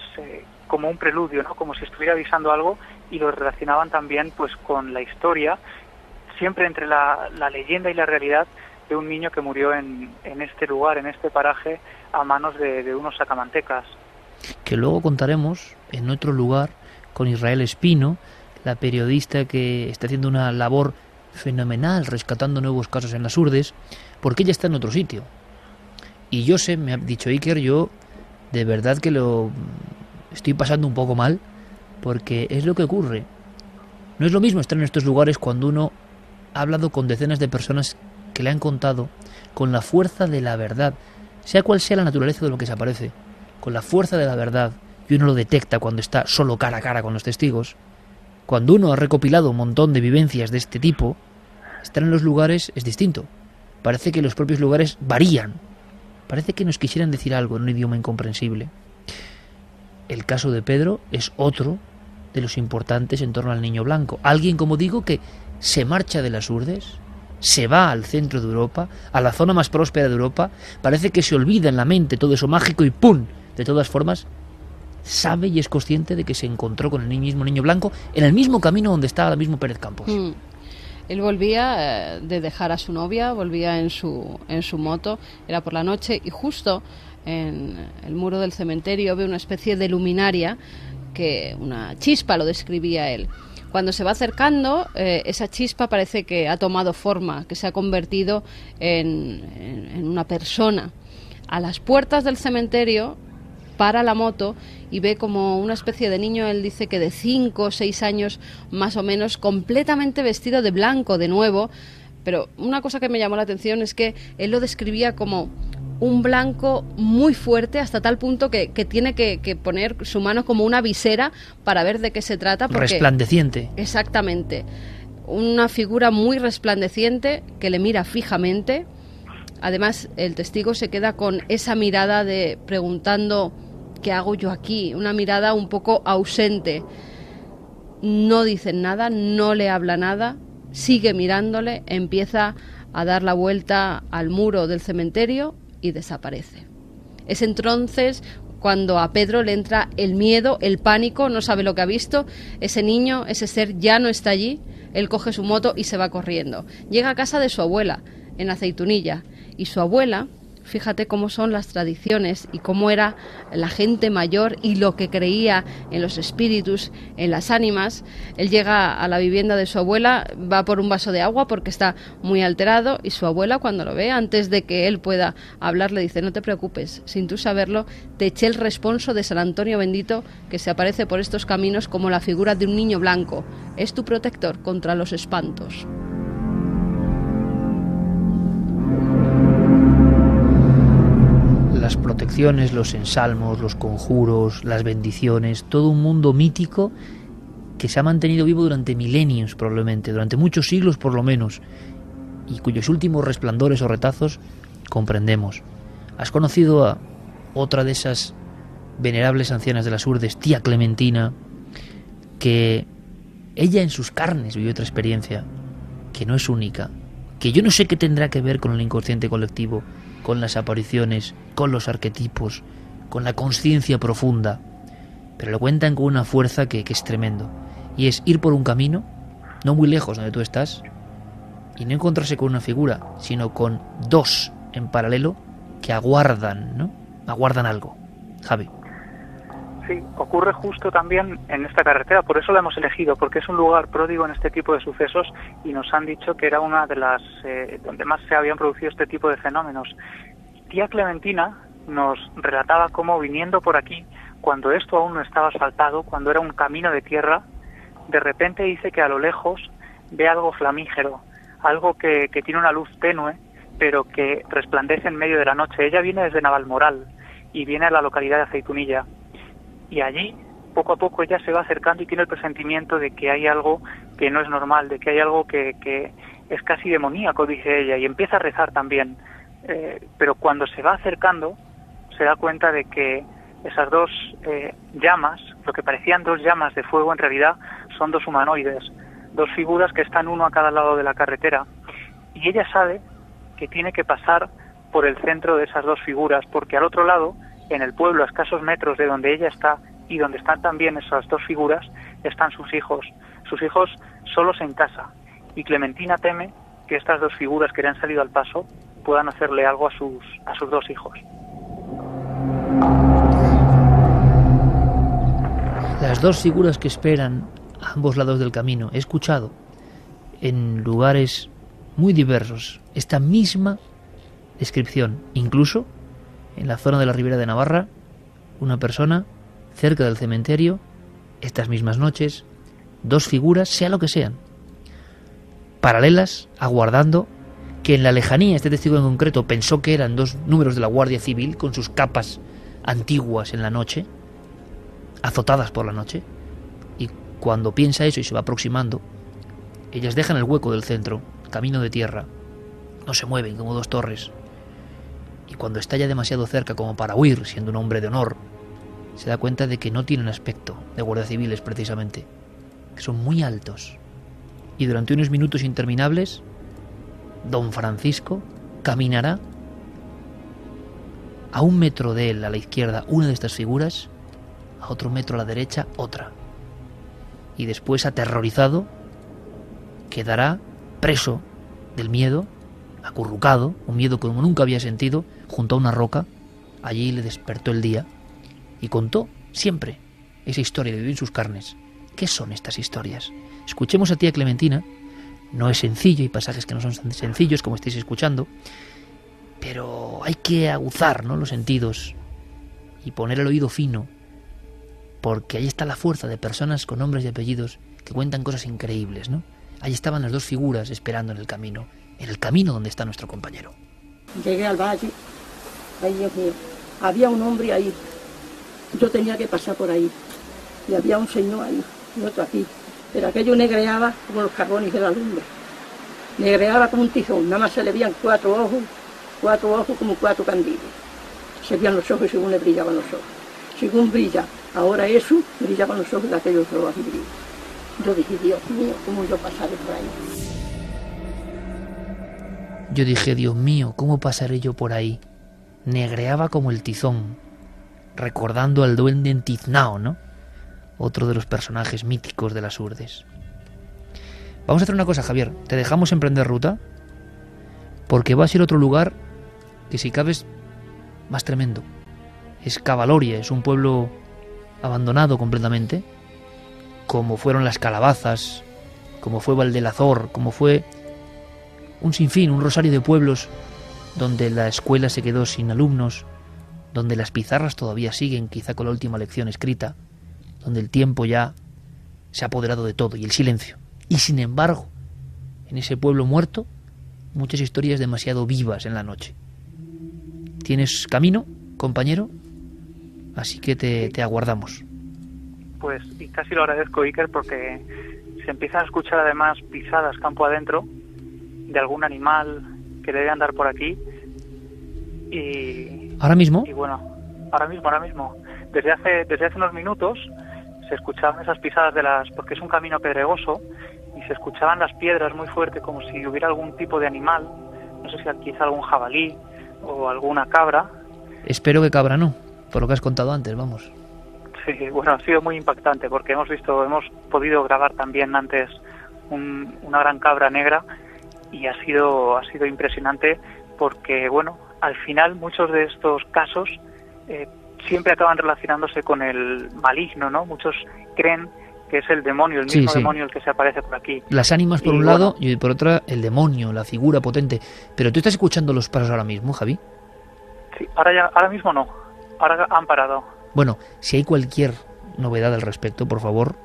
como un preludio, ¿no? como si estuviera avisando algo y lo relacionaban también pues con la historia, siempre entre la, leyenda y la realidad de un niño que murió en, en este lugar, en este paraje, a manos de, unos sacamantecas. Que luego contaremos en otro lugar con Israel Espino, la periodista que está haciendo una labor fenomenal rescatando nuevos casos en las urdes, porque ella está en otro sitio. Y yo sé, me ha dicho Iker, yo de verdad que lo estoy pasando un poco mal, porque es lo que ocurre. No es lo mismo estar en estos lugares cuando uno ha hablado con decenas de personas que le han contado con la fuerza de la verdad, sea cual sea la naturaleza de lo que se aparece, con la fuerza de la verdad, y uno lo detecta cuando está solo cara a cara con los testigos. Cuando uno ha recopilado un montón de vivencias de este tipo, estar en los lugares es distinto. Parece que los propios lugares varían. Parece que nos quisieran decir algo en un idioma incomprensible. El caso de Pedro es otro de los importantes en torno al niño blanco. Alguien, como digo, que se marcha de las urdes, se va al centro de Europa, a la zona más próspera de Europa, parece que se olvida en la mente todo eso mágico y ¡pum! De todas formas, sabe y es consciente de que se encontró con el mismo niño blanco en el mismo camino donde estaba el mismo Pérez Campos. Mm. Él volvía eh, de dejar a su novia, volvía en su, en su moto, era por la noche y justo en el muro del cementerio ve una especie de luminaria que una chispa lo describía él. Cuando se va acercando, eh, esa chispa parece que ha tomado forma, que se ha convertido en, una persona. A las puertas del cementerio para la moto y ve como una especie de niño, él dice que de 5 o 6 años más o menos, completamente vestido de blanco de nuevo. Pero una cosa que me llamó la atención es que él lo describía como un blanco muy fuerte hasta tal punto que, tiene que, poner su mano como una visera para ver de qué se trata. resplandeciente. Exactamente. Una figura muy resplandeciente que le mira fijamente. Además, el testigo se queda con esa mirada de preguntando ¿qué hago yo aquí? Una mirada un poco ausente. No dice nada, no le habla nada, sigue mirándole, empieza a dar la vuelta al muro del cementerio y desaparece. Es entonces cuando a Pedro le entra el miedo, el pánico, no sabe lo que ha visto, ese niño, ese ser ya no está allí, él coge su moto y se va corriendo. Llega a casa de su abuela, en Aceitunilla, y su abuela Fíjate cómo son las tradiciones y cómo era la gente mayor y lo que creía en los espíritus, en las ánimas. Él llega a la vivienda de su abuela, va por un vaso de agua porque está muy alterado y su abuela cuando lo ve, antes de que él pueda hablar, le dice, no te preocupes, sin tú saberlo, te eché el responso de San Antonio bendito que se aparece por estos caminos como la figura de un niño blanco. Es tu protector contra los espantos. Las protecciones, los ensalmos, los conjuros, las bendiciones, todo un mundo mítico que se ha mantenido vivo durante milenios probablemente, durante muchos siglos por lo menos, y cuyos últimos resplandores o retazos comprendemos. ¿Has conocido a otra de esas venerables ancianas de las Urdes, tía Clementina, que ella en sus carnes vivió otra experiencia, que no es única, que yo no sé qué tendrá que ver con el inconsciente colectivo, con las apariciones, con los arquetipos, con la conciencia profunda, pero lo cuentan con una fuerza que, es tremendo. Y es ir por un camino, no muy lejos donde tú estás, y no encontrarse con una figura, sino con dos en paralelo que aguardan, ¿no? Aguardan algo. Javi. Sí, ocurre justo también en esta carretera, por eso la hemos elegido, porque es un lugar pródigo en este tipo de sucesos y nos han dicho que era una de las eh, donde más se habían producido este tipo de fenómenos. Tía Clementina nos relataba cómo viniendo por aquí, cuando esto aún no estaba asfaltado, cuando era un camino de tierra, de repente dice que a lo lejos ve algo flamígero, algo que, que tiene una luz tenue, pero que resplandece en medio de la noche. Ella viene desde Navalmoral y viene a la localidad de Aceitunilla y allí poco a poco ella se va acercando y tiene el presentimiento de que hay algo que no es normal, de que hay algo que, que es casi demoníaco, dice ella, y empieza a rezar también. Eh, pero cuando se va acercando, se da cuenta de que esas dos eh, llamas, lo que parecían dos llamas de fuego, en realidad son dos humanoides, dos figuras que están uno a cada lado de la carretera. Y ella sabe que tiene que pasar por el centro de esas dos figuras, porque al otro lado en el pueblo, a escasos metros de donde ella está y donde están también esas dos figuras, están sus hijos, sus hijos solos en casa. Y Clementina teme que estas dos figuras que le han salido al paso puedan hacerle algo a sus, a sus dos hijos. Las dos figuras que esperan a ambos lados del camino, he escuchado en lugares muy diversos esta misma descripción, incluso en la zona de la Ribera de Navarra, una persona cerca del cementerio, estas mismas noches, dos figuras, sea lo que sean, paralelas, aguardando que en la lejanía este testigo en concreto pensó que eran dos números de la Guardia Civil con sus capas antiguas en la noche, azotadas por la noche, y cuando piensa eso y se va aproximando, ellas dejan el hueco del centro, camino de tierra, no se mueven como dos torres, y cuando está ya demasiado cerca como para huir, siendo un hombre de honor, se da cuenta de que no tienen aspecto de guardia civiles precisamente, que son muy altos. Y durante unos minutos interminables, don Francisco caminará a un metro de él a la izquierda una de estas figuras, a otro metro a la derecha otra. Y después, aterrorizado, quedará preso del miedo acurrucado, un miedo como nunca había sentido, junto a una roca. Allí le despertó el día y contó siempre esa historia de vivir sus carnes. ¿Qué son estas historias? Escuchemos a tía Clementina. No es sencillo, hay pasajes que no son sencillos como estáis escuchando, pero hay que aguzar ¿no? los sentidos y poner el oído fino, porque ahí está la fuerza de personas con nombres y apellidos que cuentan cosas increíbles. ¿no? Allí estaban las dos figuras esperando en el camino en el camino donde está nuestro compañero. Llegué al valle, ahí había un hombre ahí, yo tenía que pasar por ahí, y había un señor ahí, y otro aquí, pero aquello negreaba como los carbones de la lumbre, negreaba como un tizón, nada más se le veían cuatro ojos, cuatro ojos como cuatro candiles, se veían los ojos según le brillaban los ojos, según brilla, ahora eso, brillaban los ojos de aquellos así Yo dije, Dios mío, ¿cómo yo pasaré por ahí? Yo dije, Dios mío, ¿cómo pasaré yo por ahí? Negreaba como el tizón. recordando al duende Entiznao, ¿no? Otro de los personajes míticos de las urdes. Vamos a hacer una cosa, Javier. Te dejamos emprender ruta porque va a ser otro lugar que si cabes más tremendo. Es Cavaloria, es un pueblo abandonado completamente, como fueron las calabazas, como fue Valdelazor, como fue un sinfín, un rosario de pueblos donde la escuela se quedó sin alumnos, donde las pizarras todavía siguen, quizá con la última lección escrita, donde el tiempo ya se ha apoderado de todo y el silencio. Y sin embargo, en ese pueblo muerto, muchas historias demasiado vivas en la noche. ¿Tienes camino, compañero? Así que te, te aguardamos. Pues y casi lo agradezco, Iker, porque se empiezan a escuchar además pisadas campo adentro de algún animal que debe andar por aquí. Y, ¿Ahora mismo? y bueno, ahora mismo, ahora mismo. Desde hace, desde hace unos minutos se escuchaban esas pisadas de las, porque es un camino pedregoso, y se escuchaban las piedras muy fuerte como si hubiera algún tipo de animal, no sé si quizá algún jabalí o alguna cabra. Espero que cabra no, por lo que has contado antes, vamos. Sí, bueno, ha sido muy impactante porque hemos visto, hemos podido grabar también antes un- una gran cabra negra y ha sido, ha sido impresionante porque, bueno, al final muchos de estos casos eh, siempre acaban relacionándose con el maligno, ¿no? Muchos creen que es el demonio, el mismo sí. demonio el que se aparece por aquí. Las ánimas por Y un bueno. lado y por otra el demonio, la figura potente. Pero tú estás escuchando los pasos ahora mismo, Javi. Sí, ahora, ya, ahora mismo no, ahora han parado. Bueno, si hay cualquier novedad al respecto, por favor,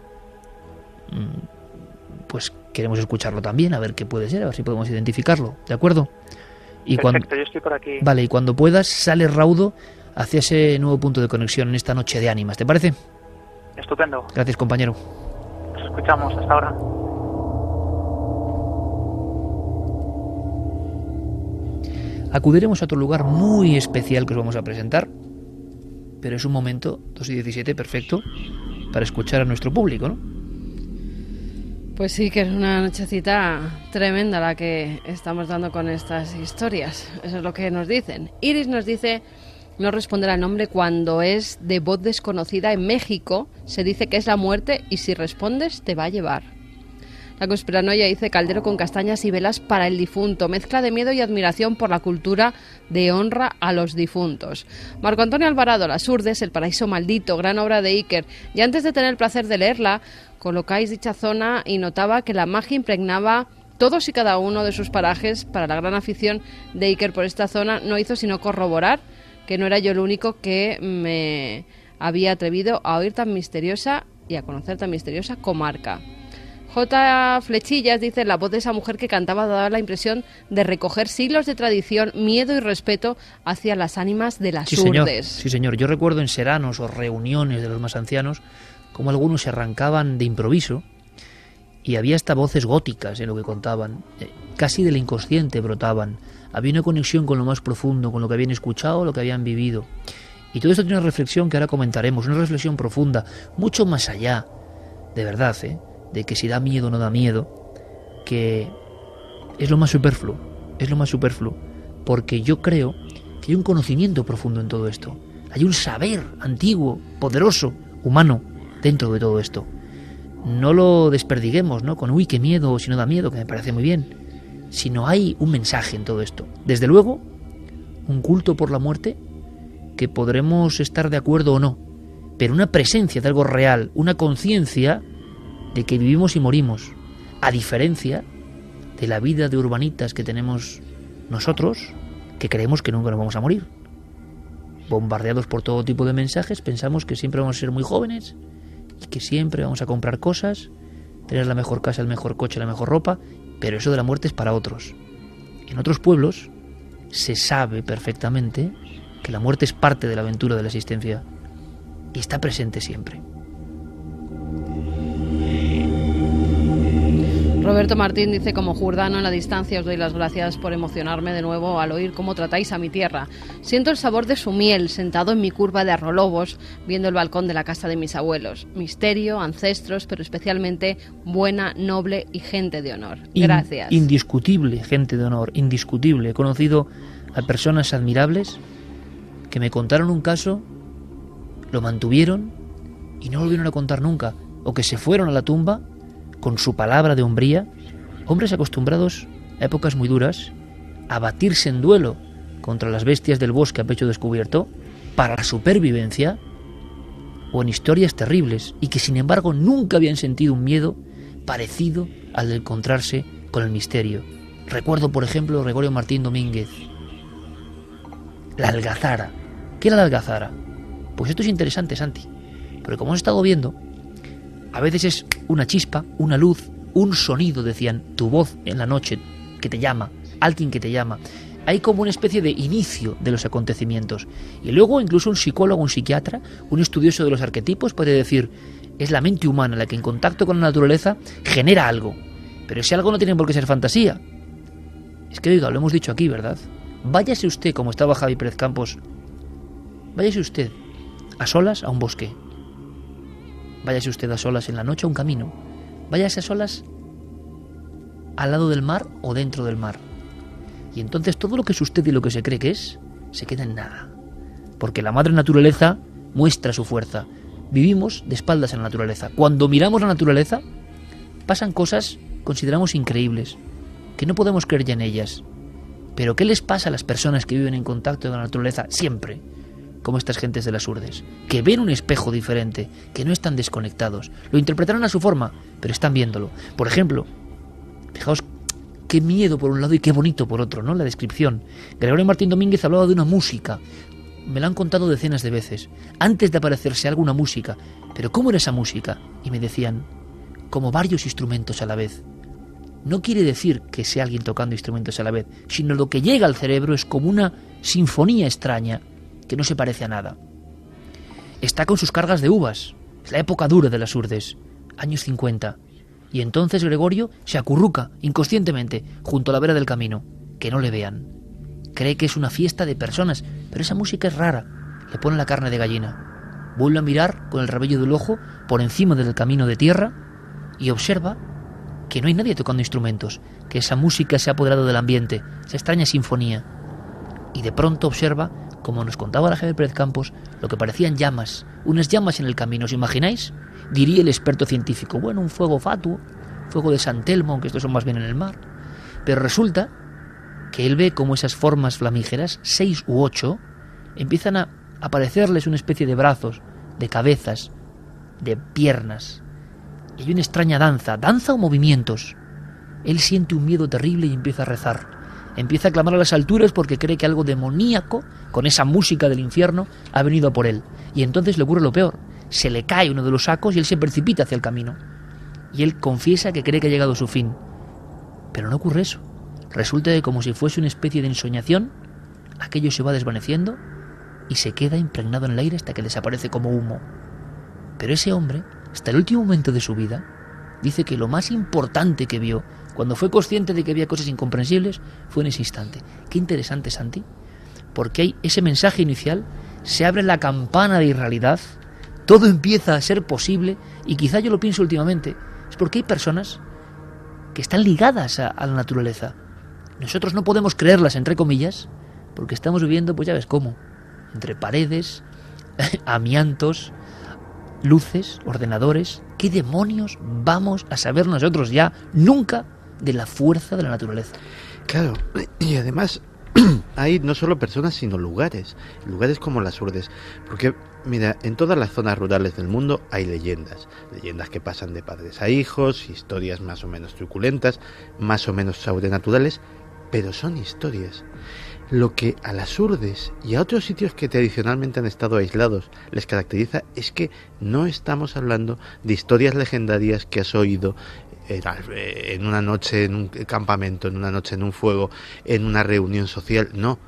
mm, pues queremos escucharlo también, a ver qué puede ser, a ver si podemos identificarlo, ¿de acuerdo? Y cuando, Perfecto, yo estoy por aquí. vale, y cuando puedas, sale raudo hacia ese nuevo punto de conexión en esta noche de ánimas, ¿te parece? Estupendo. Gracias, compañero. Nos escuchamos hasta ahora. Acudiremos a otro lugar muy especial que os vamos a presentar, pero es un momento, 2 y 17, perfecto, para escuchar a nuestro público, ¿no? Pues sí, que es una nochecita tremenda la que estamos dando con estas historias. Eso es lo que nos dicen. Iris nos dice no responder al nombre cuando es de voz desconocida en México. Se dice que es la muerte y si respondes te va a llevar. La conspiranoia dice caldero con castañas y velas para el difunto. Mezcla de miedo y admiración por la cultura de honra a los difuntos. Marco Antonio Alvarado, Las Urdes, El Paraíso Maldito, gran obra de Iker. Y antes de tener el placer de leerla, colocáis dicha zona y notaba que la magia impregnaba todos y cada uno de sus parajes para la gran afición de Iker por esta zona no hizo sino corroborar que no era yo el único que me había atrevido a oír tan misteriosa y a conocer tan misteriosa comarca. J. Flechillas dice, la voz de esa mujer que cantaba daba la impresión de recoger siglos de tradición, miedo y respeto hacia las ánimas de las Sí, señor. urdes. Sí, señor. Yo recuerdo en seranos o reuniones de los más ancianos como algunos se arrancaban de improviso y había hasta voces góticas en lo que contaban. Eh, Casi del inconsciente brotaban. Había una conexión con lo más profundo, con lo que habían escuchado, lo que habían vivido. Y todo esto tiene una reflexión que ahora comentaremos, una reflexión profunda, mucho más allá, de verdad, ¿eh? de que si da miedo o no da miedo, que es lo más superfluo, es lo más superfluo, porque yo creo que hay un conocimiento profundo en todo esto, hay un saber antiguo, poderoso, humano, dentro de todo esto. No lo desperdiguemos, ¿no? Con, uy, qué miedo, si no da miedo, que me parece muy bien, sino hay un mensaje en todo esto. Desde luego, un culto por la muerte, que podremos estar de acuerdo o no, pero una presencia de algo real, una conciencia de que vivimos y morimos, a diferencia de la vida de urbanitas que tenemos nosotros, que creemos que nunca nos vamos a morir. Bombardeados por todo tipo de mensajes, pensamos que siempre vamos a ser muy jóvenes y que siempre vamos a comprar cosas, tener la mejor casa, el mejor coche, la mejor ropa, pero eso de la muerte es para otros. En otros pueblos se sabe perfectamente que la muerte es parte de la aventura de la existencia y está presente siempre. Roberto Martín dice, como jurdano en la distancia os doy las gracias por emocionarme de nuevo al oír cómo tratáis a mi tierra. Siento el sabor de su miel sentado en mi curva de arrolobos, viendo el balcón de la casa de mis abuelos. Misterio, ancestros, pero especialmente buena, noble y gente de honor. In- Gracias. indiscutible, gente de honor, indiscutible. He conocido a personas admirables que me contaron un caso lo mantuvieron y no volvieron a contar nunca, o que se fueron a la tumba con su palabra de hombría, hombres acostumbrados a épocas muy duras, a batirse en duelo contra las bestias del bosque a pecho descubierto, para la supervivencia, o en historias terribles, y que sin embargo nunca habían sentido un miedo parecido al de encontrarse con el misterio. Recuerdo, por ejemplo, Gregorio Martín Domínguez, la algazara. ¿Qué era la algazara? Pues esto es interesante, Santi, porque como hemos estado viendo, a veces es una chispa, una luz, un sonido, decían, tu voz en la noche que te llama, alguien que te llama. Hay como una especie de inicio de los acontecimientos. Y luego incluso un psicólogo, un psiquiatra, un estudioso de los arquetipos puede decir, es la mente humana la que en contacto con la naturaleza genera algo. Pero ese algo no tiene por qué ser fantasía. Es que, oiga, lo hemos dicho aquí, ¿verdad? Váyase usted, como estaba Javi Pérez Campos, váyase usted a solas a un bosque. Váyase usted a solas en la noche a un camino. Váyase a solas al lado del mar o dentro del mar. Y entonces todo lo que es usted y lo que se cree que es, se queda en nada. Porque la madre naturaleza muestra su fuerza. Vivimos de espaldas a la naturaleza. Cuando miramos la naturaleza, pasan cosas consideramos increíbles, que no podemos creer ya en ellas. Pero ¿qué les pasa a las personas que viven en contacto con la naturaleza siempre? Como estas gentes de las urdes, que ven un espejo diferente, que no están desconectados. Lo interpretarán a su forma, pero están viéndolo. Por ejemplo, fijaos qué miedo por un lado y qué bonito por otro, ¿no? La descripción. Gregorio Martín Domínguez hablaba de una música. Me lo han contado decenas de veces. Antes de aparecerse alguna música. Pero ¿cómo era esa música? Y me decían, como varios instrumentos a la vez. No quiere decir que sea alguien tocando instrumentos a la vez, sino lo que llega al cerebro es como una sinfonía extraña que no se parece a nada. Está con sus cargas de uvas. Es la época dura de las urdes, años 50. Y entonces Gregorio se acurruca inconscientemente junto a la vera del camino, que no le vean. Cree que es una fiesta de personas, pero esa música es rara. Le pone la carne de gallina. Vuelve a mirar con el rabillo del ojo por encima del camino de tierra y observa que no hay nadie tocando instrumentos, que esa música se ha apoderado del ambiente, esa extraña sinfonía. Y de pronto observa, como nos contaba la Javier Pérez Campos, lo que parecían llamas, unas llamas en el camino, ¿os imagináis? Diría el experto científico, bueno, un fuego fatuo, fuego de San Telmo, aunque estos son más bien en el mar. Pero resulta que él ve como esas formas flamígeras, seis u ocho, empiezan a aparecerles una especie de brazos, de cabezas, de piernas, y hay una extraña danza, danza o movimientos. Él siente un miedo terrible y empieza a rezar. Empieza a clamar a las alturas porque cree que algo demoníaco, con esa música del infierno, ha venido por él. Y entonces le ocurre lo peor. Se le cae uno de los sacos y él se precipita hacia el camino. Y él confiesa que cree que ha llegado a su fin. Pero no ocurre eso. Resulta que como si fuese una especie de ensoñación, aquello se va desvaneciendo y se queda impregnado en el aire hasta que desaparece como humo. Pero ese hombre hasta el último momento de su vida, dice que lo más importante que vio cuando fue consciente de que había cosas incomprensibles fue en ese instante. Qué interesante, Santi, porque hay ese mensaje inicial, se abre la campana de irrealidad, todo empieza a ser posible, y quizá yo lo pienso últimamente, es porque hay personas que están ligadas a, la naturaleza. Nosotros no podemos creerlas, entre comillas, porque estamos viviendo, pues ya ves cómo, entre paredes, amiantos, luces, ordenadores. ¿Qué demonios vamos a saber nosotros ya nunca de la fuerza de la naturaleza? Claro, y además hay no solo personas, sino lugares, lugares como las urdes. Porque, mira, en todas las zonas rurales del mundo hay leyendas, leyendas que pasan de padres a hijos, historias más o menos truculentas, más o menos sobrenaturales, pero son historias. Lo que a las urdes y a otros sitios que tradicionalmente han estado aislados les caracteriza es que no estamos hablando de historias legendarias que has oído en una noche en un campamento, en una noche en un fuego, en una reunión social, no.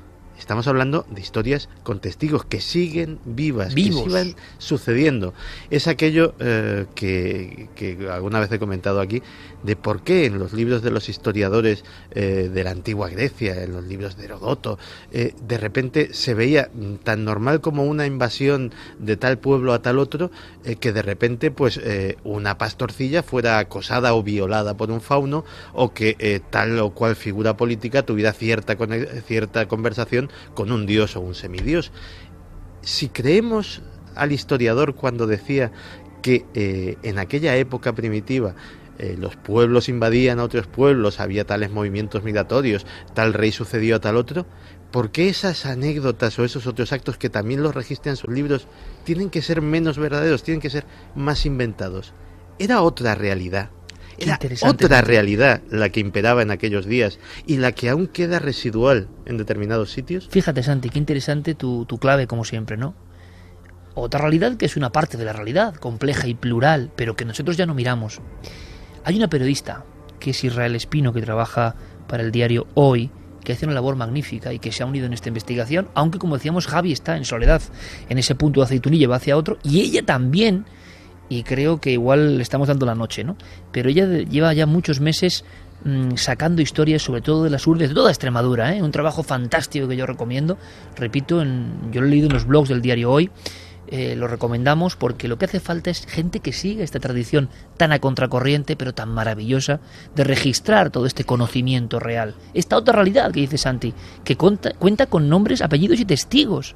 Estamos hablando de historias con testigos que siguen vivas, que siguen sucediendo. Es aquello eh, que, que, alguna vez he comentado aquí, de por qué en los libros de los historiadores eh, de la antigua Grecia, en los libros de Herodoto, eh, de repente se veía tan normal como una invasión de tal pueblo a tal otro, que de repente pues una pastorcilla fuera acosada o violada por un fauno, o que tal o cual figura política tuviera cierta, cierta conversación con un dios o un semidios. Si creemos al historiador cuando decía que eh, en aquella época primitiva eh, los pueblos invadían a otros pueblos, había tales movimientos migratorios, tal rey sucedió a tal otro, ¿por qué esas anécdotas o esos otros actos que también los registran sus libros tienen que ser menos verdaderos, tienen que ser más inventados? Era otra realidad. Era otra realidad la que imperaba en aquellos días y la que aún queda residual en determinados sitios. Fíjate, Santi, qué interesante tu, tu clave, como siempre, ¿no? Otra realidad que es una parte de la realidad, compleja y plural, pero que nosotros ya no miramos. Hay una periodista, que es Israel Espino, que trabaja para el diario Hoy, que hace una labor magnífica y que se ha unido en esta investigación, aunque como decíamos, Javi está en soledad en ese punto de aceitunilla, va hacia otro, y ella también y creo que igual le estamos dando la noche, ¿no? Pero ella lleva ya muchos meses mm, sacando historias, sobre todo de las urdes de toda Extremadura, ¿eh? un trabajo fantástico que yo recomiendo. Repito, en, yo lo he leído en los blogs del diario Hoy, eh, lo recomendamos porque lo que hace falta es gente que siga esta tradición tan a contracorriente, pero tan maravillosa, de registrar todo este conocimiento real. Esta otra realidad que dice Santi, que cuenta, cuenta con nombres, apellidos y testigos.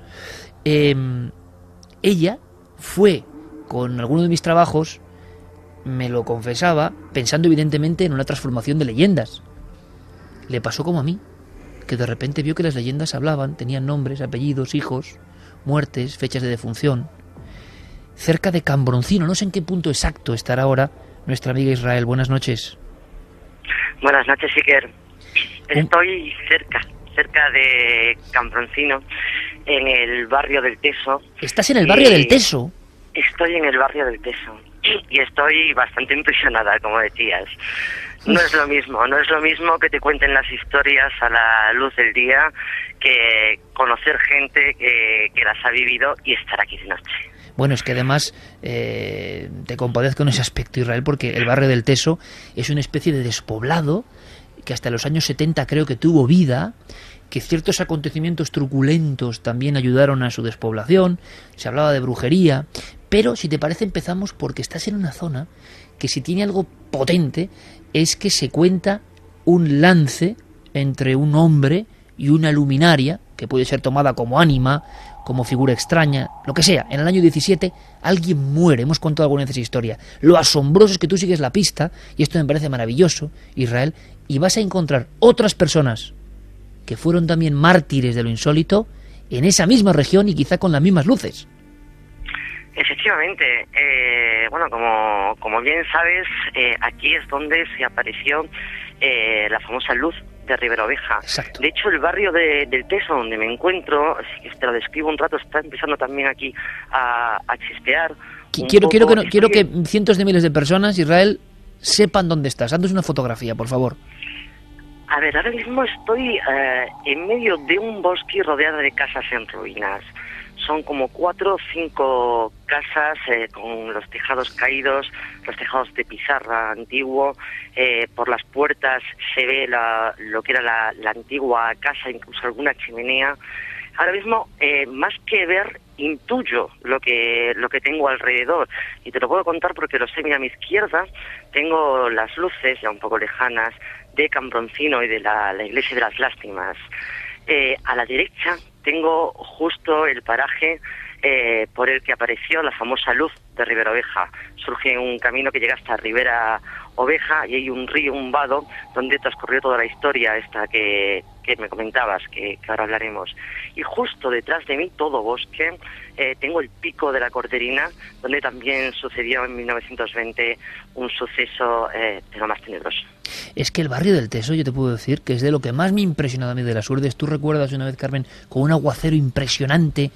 Em, ella fue con alguno de mis trabajos me lo confesaba pensando evidentemente en una transformación de leyendas. Le pasó como a mí, que de repente vio que las leyendas hablaban, tenían nombres, apellidos, hijos, muertes, fechas de defunción. Cerca de Cambroncino, no sé en qué punto exacto estará ahora nuestra amiga Israel. Buenas noches. Buenas noches, Iker. Estoy cerca, cerca de Cambroncino, en el barrio del Teso. ¿Estás en el barrio del Teso? Estoy en el barrio del Teso y estoy bastante impresionada, como decías. No es lo mismo, no es lo mismo que te cuenten las historias a la luz del día que conocer gente que, las ha vivido y estar aquí de noche. Bueno, es que además eh, te compadezco en ese aspecto, Israel, porque el barrio del Teso es una especie de despoblado que hasta los años 70 creo que tuvo vida que ciertos acontecimientos truculentos también ayudaron a su despoblación, se hablaba de brujería, pero si te parece empezamos porque estás en una zona que si tiene algo potente es que se cuenta un lance entre un hombre y una luminaria, que puede ser tomada como ánima, como figura extraña, lo que sea. En el año 17 alguien muere, hemos contado alguna vez esa historia. Lo asombroso es que tú sigues la pista, y esto me parece maravilloso, Israel, y vas a encontrar otras personas que fueron también mártires de lo insólito en esa misma región y quizá con las mismas luces. Efectivamente, eh, bueno, como, como bien sabes, eh, aquí es donde se apareció eh, la famosa luz de Rivera Oveja. De hecho, el barrio de, del Teso, donde me encuentro, si te lo describo un rato, está empezando también aquí a, a chispear. Quiero, quiero, que, quiero que cientos de miles de personas, Israel, sepan dónde estás. Haznos una fotografía, por favor. A ver, ahora mismo estoy eh, en medio de un bosque rodeado de casas en ruinas. Son como cuatro o cinco casas eh, con los tejados caídos, los tejados de pizarra antiguo. Eh, por las puertas se ve lo que era la, la, antigua casa, incluso alguna chimenea. Ahora mismo, más que ver, intuyo lo que, lo que tengo alrededor. Y te lo puedo contar porque lo sé. Mira, a mi izquierda tengo las luces ya un poco lejanas de Cambroncino y de la, Iglesia de las Lástimas. Eh, a la derecha tengo justo el paraje eh, por el que apareció la famosa luz de Ribera Oveja. Surge un camino que llega hasta Ribera Oveja y hay un río, un vado, donde transcurrió toda la historia esta que, que me comentabas, que, ahora hablaremos. Y justo detrás de mí, todo bosque, eh, tengo el pico de la Corderina, donde también sucedió en 1920 un suceso de lo más tenebroso. Es que el barrio del Teso, yo te puedo decir, que es de lo que más me ha impresionado a mí de las Urdes. Tú recuerdas una vez, Carmen, con un aguacero impresionante.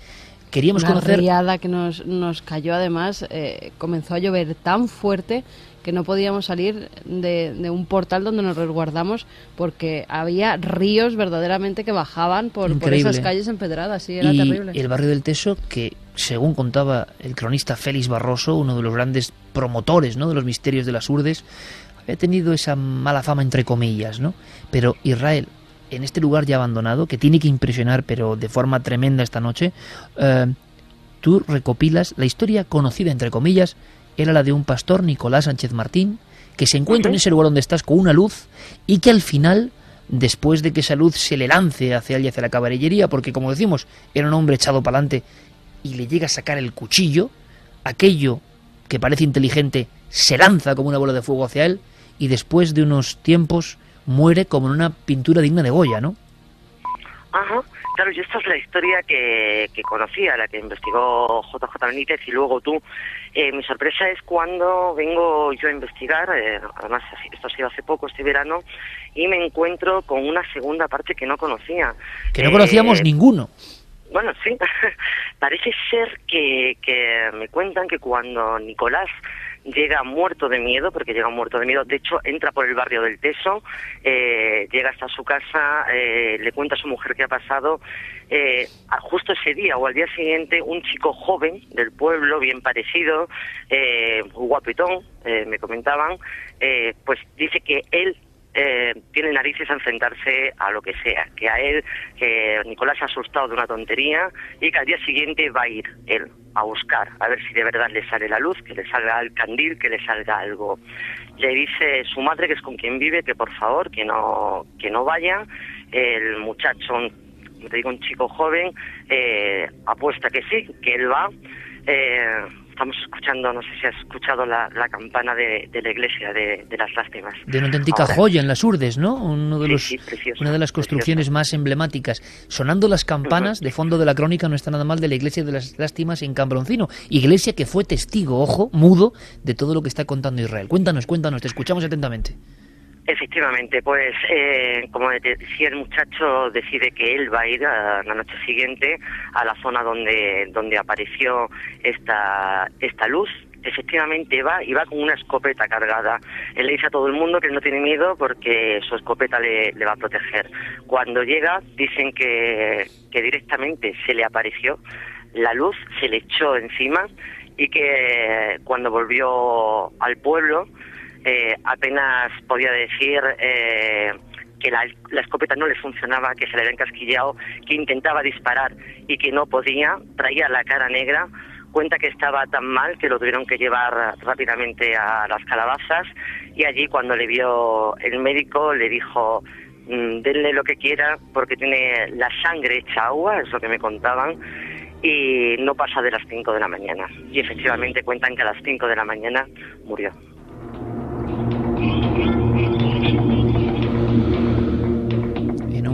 Queríamos una conocer. que nos, nos cayó, además, eh, comenzó a llover tan fuerte que no podíamos salir de, un portal donde nos resguardamos porque había ríos verdaderamente que bajaban por, esas calles empedradas, sí, era y terrible. el barrio del Teso, que según contaba el cronista Félix Barroso, uno de los grandes promotores ¿no? de los misterios de las urdes, he tenido esa mala fama entre comillas, ¿no? Pero Israel, en este lugar ya abandonado, que tiene que impresionar, pero de forma tremenda esta noche, eh, tú recopilas la historia conocida entre comillas, era la de un pastor, Nicolás Sánchez Martín, que se encuentra en ese lugar donde estás con una luz y que al final después de que esa luz se le lance hacia él y hacia la caballería, porque como decimos, era un hombre echado para adelante, y le llega a sacar el cuchillo, aquello que parece inteligente se lanza como una bola de fuego hacia él y después de unos tiempos muere como en una pintura digna de Goya, ¿no? Ajá. Claro, y esta es la historia que, que conocía, la que investigó JJ Benítez y luego tú. Eh, mi sorpresa es cuando vengo yo a investigar, eh, además esto ha sido hace poco, este verano, y me encuentro con una segunda parte que no conocía. Que no conocíamos Eh, ninguno. Bueno, sí. Parece ser que, que me cuentan que cuando Nicolás llega muerto de miedo, porque llega muerto de miedo, de hecho entra por el barrio del Teso, eh, llega hasta su casa, eh, le cuenta a su mujer qué ha pasado, eh, justo ese día o al día siguiente un chico joven del pueblo, bien parecido, eh, guapetón, eh, me comentaban, eh, pues dice que él eh, tiene narices a enfrentarse a lo que sea, que a él, que Nicolás se ha asustado de una tontería y que al día siguiente va a ir él a buscar, a ver si de verdad le sale la luz, que le salga el candil, que le salga algo. Le dice su madre, que es con quien vive, que por favor, que no, que no vaya. El muchacho, te digo, un chico joven, eh, apuesta que sí, que él va. Eh, estamos escuchando, no sé si has escuchado la, la campana de, de la iglesia de, de las lástimas. De una auténtica Ahora, joya en las Urdes, ¿no? Uno de Sí, los, sí, precioso, una de las construcciones más emblemáticas. Sonando las campanas, de fondo de la crónica no está nada mal de la iglesia de las lástimas en Cambroncino. Iglesia que fue testigo, ojo, mudo, de todo lo que está contando Israel. Cuéntanos, cuéntanos, te escuchamos atentamente. Efectivamente, pues eh, como decía el muchacho decide que él va a ir a la noche siguiente a la zona donde donde apareció esta esta luz. Efectivamente va y va con una escopeta cargada. Él le dice a todo el mundo que no tiene miedo porque su escopeta le, le va a proteger. Cuando llega dicen que, que directamente se le apareció la luz, se le echó encima y que cuando volvió al pueblo eh, apenas podía decir eh, que la, la escopeta no le funcionaba, que se le había encasquillado, que intentaba disparar y que no podía, traía la cara negra, cuenta que estaba tan mal que lo tuvieron que llevar rápidamente a las calabazas y allí cuando le vio el médico le dijo "Mm, denle lo que quiera porque tiene la sangre hecha agua, es lo que me contaban, y no pasa de las 5 de la mañana. Y efectivamente cuentan que a las 5 de la mañana murió.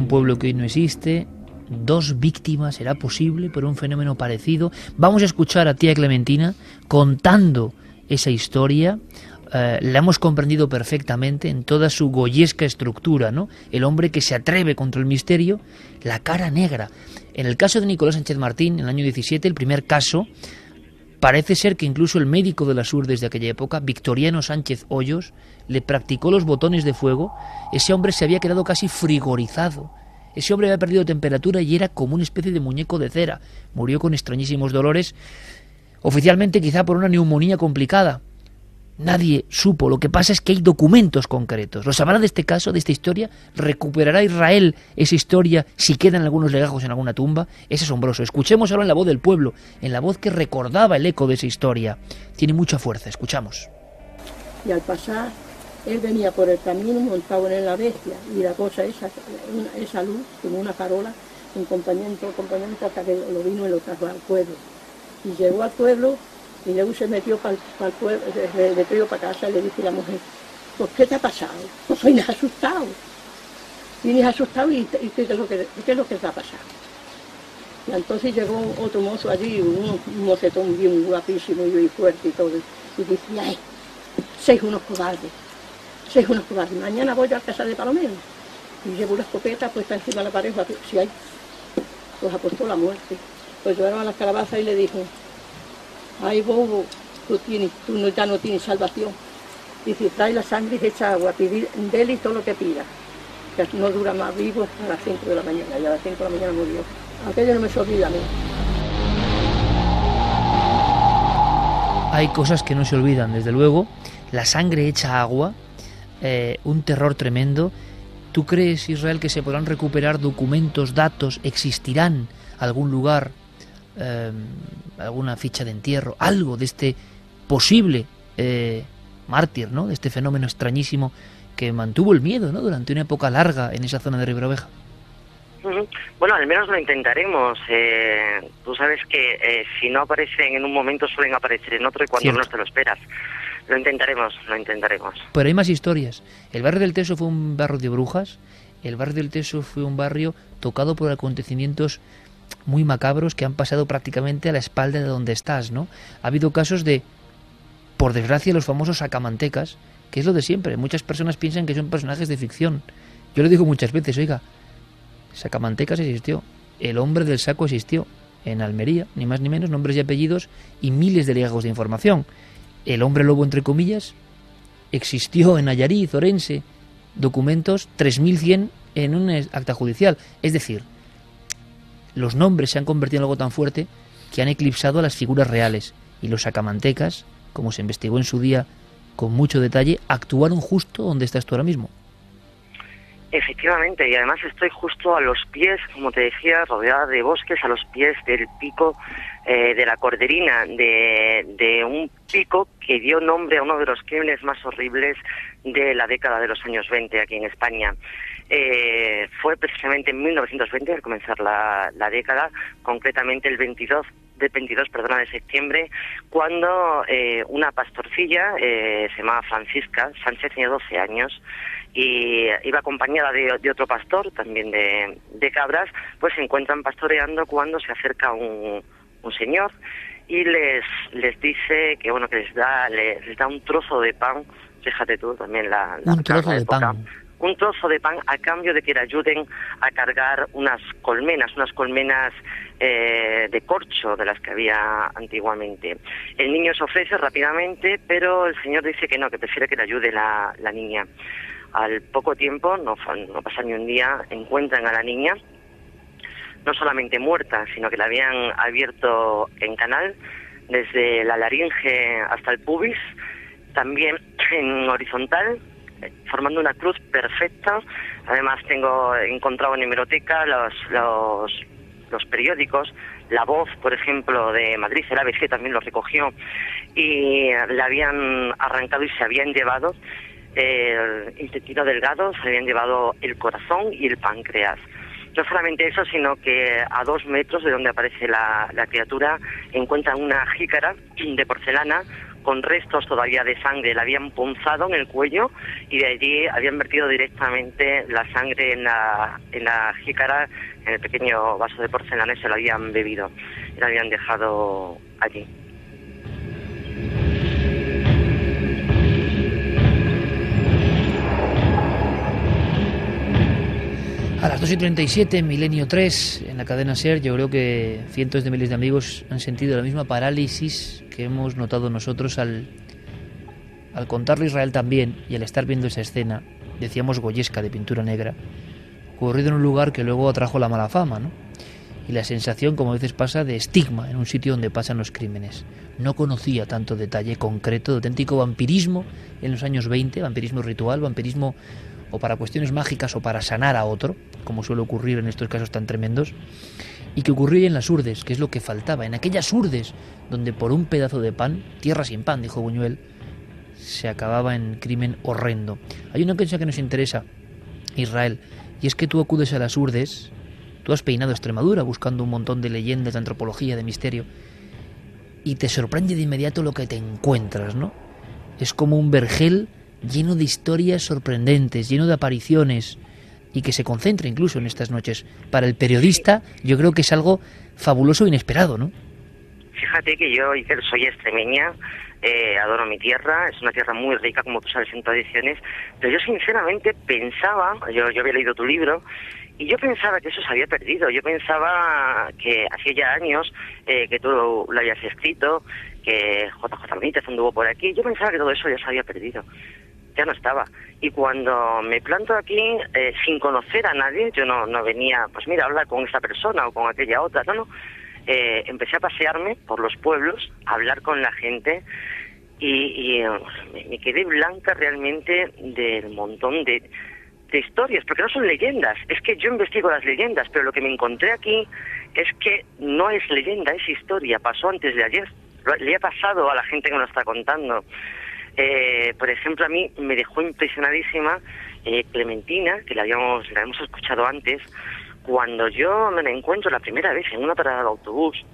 Pueblo que hoy no existe, dos víctimas será posible por un fenómeno parecido. Vamos a escuchar a tía Clementina contando esa historia. Eh, la hemos comprendido perfectamente en toda su goyesca estructura, ¿no? El hombre que se atreve contra el misterio, la cara negra. En el caso de Nicolás Sánchez Martín, en el año 17, el primer caso, Parece ser que incluso el médico de las urdes de aquella época, Victoriano Sánchez Hoyos, le practicó los botones de fuego. Ese hombre se había quedado casi frigorizado. Ese hombre había perdido temperatura y era como una especie de muñeco de cera. Murió con extrañísimos dolores, oficialmente quizá por una neumonía complicada. Nadie supo. Lo que pasa es que hay documentos concretos. ¿Los sabrá de este caso, de esta historia? ¿Recuperará Israel esa historia si quedan algunos legajos en alguna tumba? Es asombroso. Escuchemos ahora en la voz del pueblo, en la voz que recordaba el eco de esa historia. Tiene mucha fuerza. Escuchamos. Y al pasar, él venía por el camino montado en la bestia y la cosa esa, esa luz, como una farola, acompañamiento, acompañamiento hasta que lo vino y lo trajo al pueblo. Y llegó al pueblo y luego se metió para el pueblo, para casa le dice la mujer, ¿por qué te ha pasado? Pues vienes asustado. Vienes asustado y, ¿qué, es lo que, ¿qué es lo que te ha pasado? Y entonces llegó otro mozo allí, un, mocetón bien guapísimo y muy fuerte y todo, y dice, ay, sois unos cobardes, sois unos cobardes, mañana voy yo a casa de Palomero y llevo una escopeta puesta encima de la pared, si hay, pues apostó la muerte. Pues llevaron a las calabazas y le dijo, ay bobo, tú, no, ya no tienes salvación. Dice, trae la sangre y echa agua, pedir de él y todo lo que pida, que no dura más vivo hasta las 5 de la mañana, y a las 5 de la mañana murió. Aquello no me se olvida a mí. Hay cosas que no se olvidan, desde luego. La sangre hecha agua, eh, un terror tremendo. ¿Tú crees, Israel, que se podrán recuperar documentos, datos, existirán algún lugar, eh, alguna ficha de entierro, algo de este posible eh, mártir, ¿no? De este fenómeno extrañísimo que mantuvo el miedo, ¿no? Durante una época larga en esa zona de Riberoveja. Bueno, al menos lo intentaremos. Eh, tú sabes que eh, si no aparecen en un momento suelen aparecer en otro y cuando no te lo esperas. Lo intentaremos, lo intentaremos. Pero hay más historias. El barrio del Teso fue un barrio de brujas. El barrio del Teso fue un barrio tocado por acontecimientos muy macabros que han pasado prácticamente a la espalda de donde estás, ¿no? Ha habido casos de, por desgracia, los famosos sacamantecas, que es lo de siempre. Muchas personas piensan que son personajes de ficción. Yo lo digo muchas veces, oiga, Sacamantecas existió, el hombre del saco existió, en Almería, ni más ni menos, nombres y apellidos y miles de legajos de información. El hombre lobo, entre comillas, existió en Ayariz, Orense, documentos 3100 en un acta judicial. Es decir, los nombres se han convertido en algo tan fuerte que han eclipsado a las figuras reales. Y los sacamantecas, como se investigó en su día con mucho detalle, actuaron justo donde estás tú ahora mismo. Efectivamente, y además estoy justo a los pies, como te decía, rodeada de bosques, a los pies del pico eh, de la Corderina, de, un pico que dio nombre a uno de los crímenes más horribles de la década de los años 20 aquí en España. Eh, fue precisamente en 1920, al comenzar la, década, concretamente el 22 de 22 perdona, de septiembre, cuando eh, una pastorcilla, se llamaba Francisca Sánchez, tenía 12 años, y iba acompañada de, otro pastor, también de, cabras, pues se encuentran pastoreando cuando se acerca un, un señor y les les dice que bueno que les da les, da un trozo de pan, fíjate tú también la, un trozo de pan un trozo de pan a cambio de que le ayuden a cargar unas colmenas, unas colmenas eh, de corcho de las que había antiguamente. El niño se ofrece rápidamente, pero el señor dice que no, que prefiere que le ayude la, la niña. Al poco tiempo, no, no pasa ni un día, encuentran a la niña no solamente muerta, sino que la habían abierto en canal desde la laringe hasta el pubis, también en horizontal, formando una cruz perfecta. Además tengo encontrado en hemeroteca los, los, los periódicos, La Voz, por ejemplo, de Madrid, el ABC también lo recogió, y la habían arrancado y se habían llevado el intestino delgado, se habían llevado el corazón y el páncreas. No solamente eso, sino que a dos metros de donde aparece la, criatura encuentran una jícara de porcelana con restos todavía de sangre. La habían punzado en el cuello y de allí habían vertido directamente la sangre en la, en la jícara, en el pequeño vaso de porcelana y se lo habían bebido. Y la habían dejado allí. 2 y 37, Milenio 3, en la cadena SER, yo creo que cientos de miles de amigos han sentido la misma parálisis que hemos notado nosotros al, al contarlo Israel también y al estar viendo esa escena, decíamos goyesca de pintura negra, ocurrido en un lugar que luego atrajo la mala fama, ¿no? Y la sensación, como a veces pasa, de estigma en un sitio donde pasan los crímenes. No conocía tanto detalle concreto de auténtico vampirismo en los años 20, vampirismo ritual, vampirismo o para cuestiones mágicas o para sanar a otro, como suele ocurrir en estos casos tan tremendos, y que ocurría en las urdes, que es lo que faltaba, en aquellas urdes donde por un pedazo de pan, tierra sin pan, dijo Buñuel, se acababa en crimen horrendo. Hay una cosa que nos interesa, Israel, y es que tú acudes a las urdes, tú has peinado Extremadura buscando un montón de leyendas, de antropología, de misterio, y te sorprende de inmediato lo que te encuentras, ¿no? Es como un vergel lleno de historias sorprendentes, lleno de apariciones y que se concentra incluso en estas noches. Para el periodista yo creo que es algo fabuloso e inesperado, ¿no? Fíjate que yo soy extremeña, eh, adoro mi tierra, es una tierra muy rica, como tú sabes, en tradiciones, pero yo sinceramente pensaba, yo, yo había leído tu libro, y yo pensaba que eso se había perdido, yo pensaba que hacía ya años eh, que tú lo habías escrito, que JJ Benítez anduvo por aquí, yo pensaba que todo eso ya se había perdido ya no estaba. Y cuando me planto aquí, eh, sin conocer a nadie, yo no, no venía, pues mira, hablar con esa persona o con aquella otra, no, no. Eh, empecé a pasearme por los pueblos, a hablar con la gente y, eh, me, quedé blanca realmente del montón de, de historias, porque no son leyendas, es que yo investigo las leyendas, pero lo que me encontré aquí es que no es leyenda, es historia, pasó antes de ayer, le ha pasado a la gente que nos está contando. Eh, por ejemplo, a mí me dejó impresionadísima eh, Clementina, que la habíamos, la habíamos escuchado antes, cuando yo me encuentro la primera vez en una parada de autobús,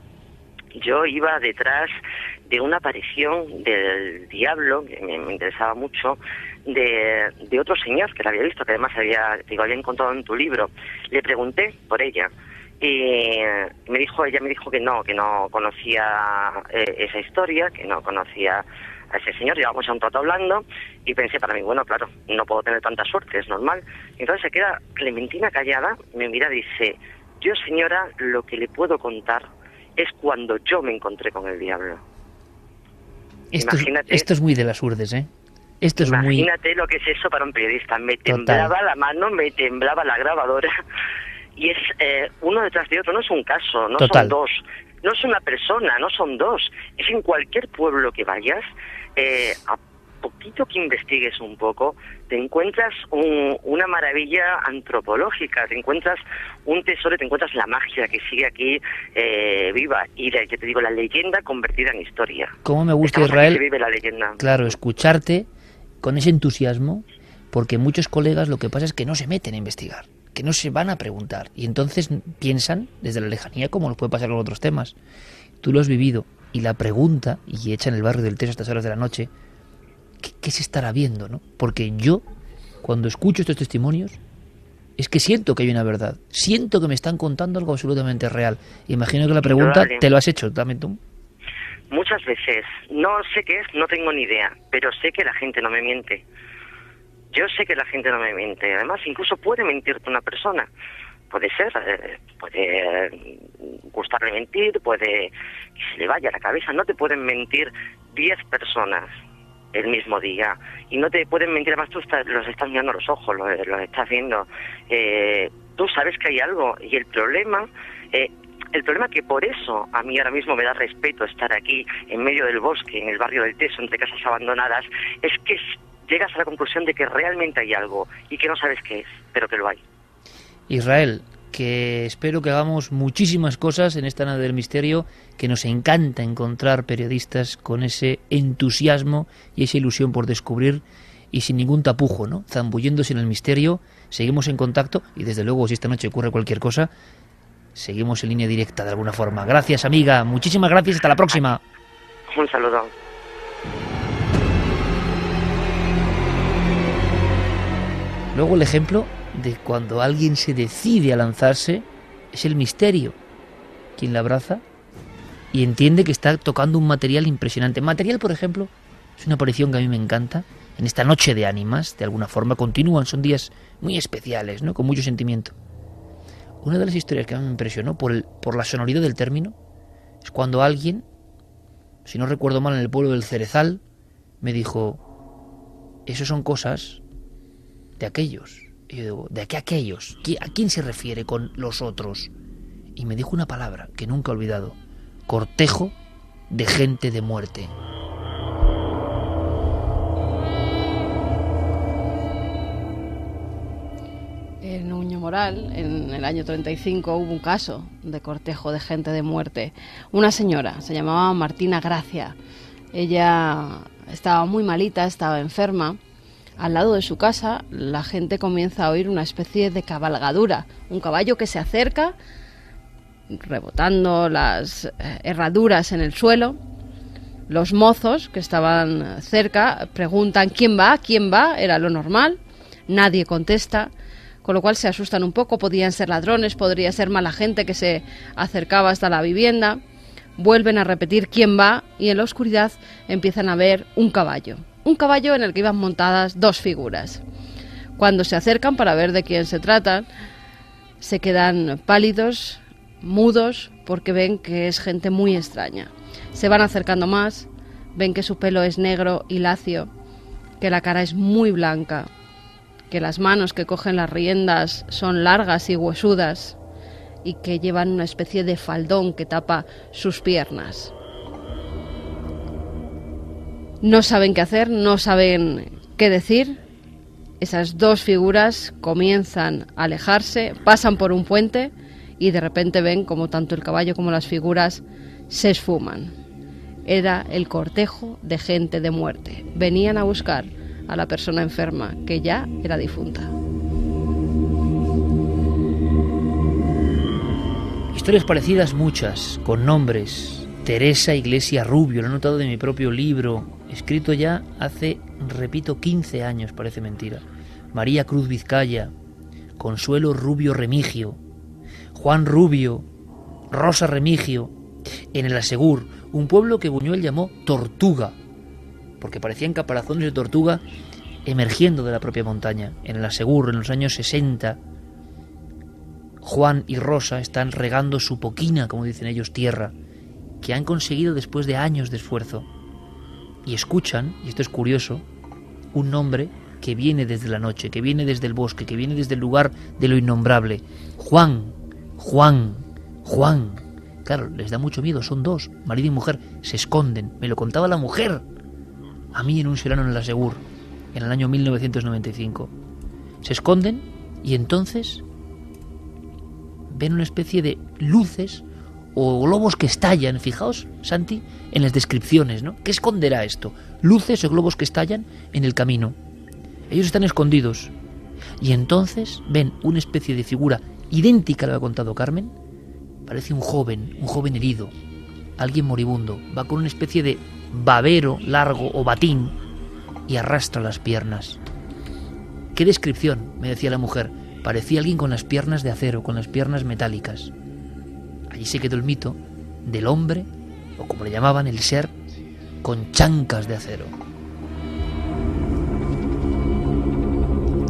yo iba detrás de una aparición del diablo, que me, interesaba mucho, de, de, otro señor que la había visto, que además había, digo, había encontrado en tu libro. Le pregunté por ella y me dijo, ella me dijo que no, que no conocía eh, esa historia, que no conocía a ese señor, llevamos ya un rato hablando y pensé para mí, bueno, claro, no puedo tener tanta suerte, es normal. Entonces se queda Clementina callada, me mira y dice, yo señora, lo que le puedo contar es cuando yo me encontré con el diablo. Esto, Imagínate, es, esto es muy de las urdes, ¿eh? Esto es Imagínate lo que es eso para un periodista. Me temblaba la mano, me temblaba la grabadora. Y es eh, uno detrás de otro, no es un caso, no son dos, no es una persona, no son dos. Es en cualquier pueblo que vayas, eh, a poquito que investigues un poco, te encuentras una maravilla antropológica, te encuentras un tesoro, te encuentras la magia que sigue aquí eh, viva y la, te digo, la leyenda convertida en historia. ¿Cómo me gusta Israel? Claro, escucharte con ese entusiasmo, porque muchos colegas lo que pasa es que no se meten a investigar, que no se van a preguntar y entonces piensan desde la lejanía como nos puede pasar con otros temas. Tú lo has vivido y la pregunta, y echa en el barrio del Teso a estas horas de la noche, ¿qué, se estará viendo? ¿no? Porque yo, cuando escucho estos testimonios, es que siento que hay una verdad, siento que me están contando algo absolutamente real. Imagino que la pregunta te lo has hecho también tú. Muchas veces. No sé qué es, no tengo ni idea, pero sé que la gente no me miente. Yo sé que la gente no me miente. Además, incluso puede mentirte una persona. Puede ser, eh, puede gustarle mentir, puede que se le vaya la cabeza. No te pueden mentir diez personas el mismo día. Y no te pueden mentir, además tú los estás mirando a los ojos, los, estás viendo. Eh, tú sabes que hay algo. Y el problema eh, el problema que por eso a mí ahora mismo me da respeto estar aquí en medio del bosque, en el barrio del Teso, entre casas abandonadas, es que llegas a la conclusión de que realmente hay algo y que no sabes qué es, pero que lo hay. Israel, que espero que hagamos muchísimas cosas en esta nada del misterio, que nos encanta encontrar periodistas con ese entusiasmo y esa ilusión por descubrir y sin ningún tapujo, ¿no? Zambulléndose en el misterio, seguimos en contacto y desde luego si esta noche ocurre cualquier cosa, seguimos en línea directa de alguna forma. Gracias, amiga. Muchísimas gracias. Hasta la próxima. Un saludo. Luego el ejemplo de cuando alguien se decide a lanzarse es el misterio. Quien la abraza y entiende que está tocando un material impresionante. Material, por ejemplo, es una aparición que a mí me encanta. En esta noche de ánimas, de alguna forma, continúan, son días muy especiales, ¿no? con mucho sentimiento. Una de las historias que a mí me impresionó por, el, por la sonoridad del término es cuando alguien, si no recuerdo mal, en el pueblo del Cerezal, me dijo, eso son cosas de aquellos. Y yo digo, ¿de qué aquellos? ¿A quién se refiere con los otros? Y me dijo una palabra que nunca he olvidado, cortejo de gente de muerte. en el año 35 hubo un caso de cortejo de gente de muerte. Una señora, se llamaba Martina Gracia. Ella estaba muy malita, estaba enferma. Al lado de su casa, la gente comienza a oír una especie de cabalgadura, un caballo que se acerca, rebotando las eh, herraduras en el suelo. Los mozos que estaban cerca preguntan quién va, quién va, era lo normal. Nadie contesta con lo cual se asustan un poco, podían ser ladrones, podría ser mala gente que se acercaba hasta la vivienda, vuelven a repetir quién va y en la oscuridad empiezan a ver un caballo, un caballo en el que iban montadas dos figuras. Cuando se acercan para ver de quién se tratan, se quedan pálidos, mudos, porque ven que es gente muy extraña. Se van acercando más, ven que su pelo es negro y lacio, que la cara es muy blanca, que las manos que cogen las riendas son largas y huesudas y que llevan una especie de faldón que tapa sus piernas. No saben qué hacer, no saben qué decir. Esas dos figuras comienzan a alejarse, pasan por un puente y de repente ven como tanto el caballo como las figuras se esfuman. Era el cortejo de gente de muerte. Venían a buscar a la persona enferma, que ya era difunta. Historias parecidas muchas, con nombres. Teresa Iglesia Rubio, lo he notado de mi propio libro, escrito ya hace, repito, 15 años, parece mentira. María Cruz Vizcaya, Consuelo Rubio Remigio, Juan Rubio, Rosa Remigio, en el Asegur, un pueblo que Buñuel llamó Tortuga, porque parecían caparazones de tortuga emergiendo de la propia montaña. En el Asegur, en los años 60, Juan y Rosa están regando su poquina, como dicen ellos, tierra, que han conseguido después de años de esfuerzo. Y escuchan, y esto es curioso, un nombre que viene desde la noche, que viene desde el bosque, que viene desde el lugar de lo innombrable. Juan, Juan, Juan. Claro, les da mucho miedo, son dos, marido y mujer, se esconden. Me lo contaba la mujer a mí en un serano en la Segur, en el año 1995. Se esconden y entonces ven una especie de luces o globos que estallan. Fijaos, Santi, en las descripciones, ¿no? ¿Qué esconderá esto? Luces o globos que estallan en el camino. Ellos están escondidos. Y entonces ven una especie de figura idéntica a la que ha contado Carmen. Parece un joven, un joven herido, alguien moribundo. Va con una especie de babero largo o batín y arrastra las piernas. ¿Qué descripción? me decía la mujer. Parecía alguien con las piernas de acero, con las piernas metálicas. Allí se quedó el mito del hombre, o como le llamaban, el ser, con chancas de acero.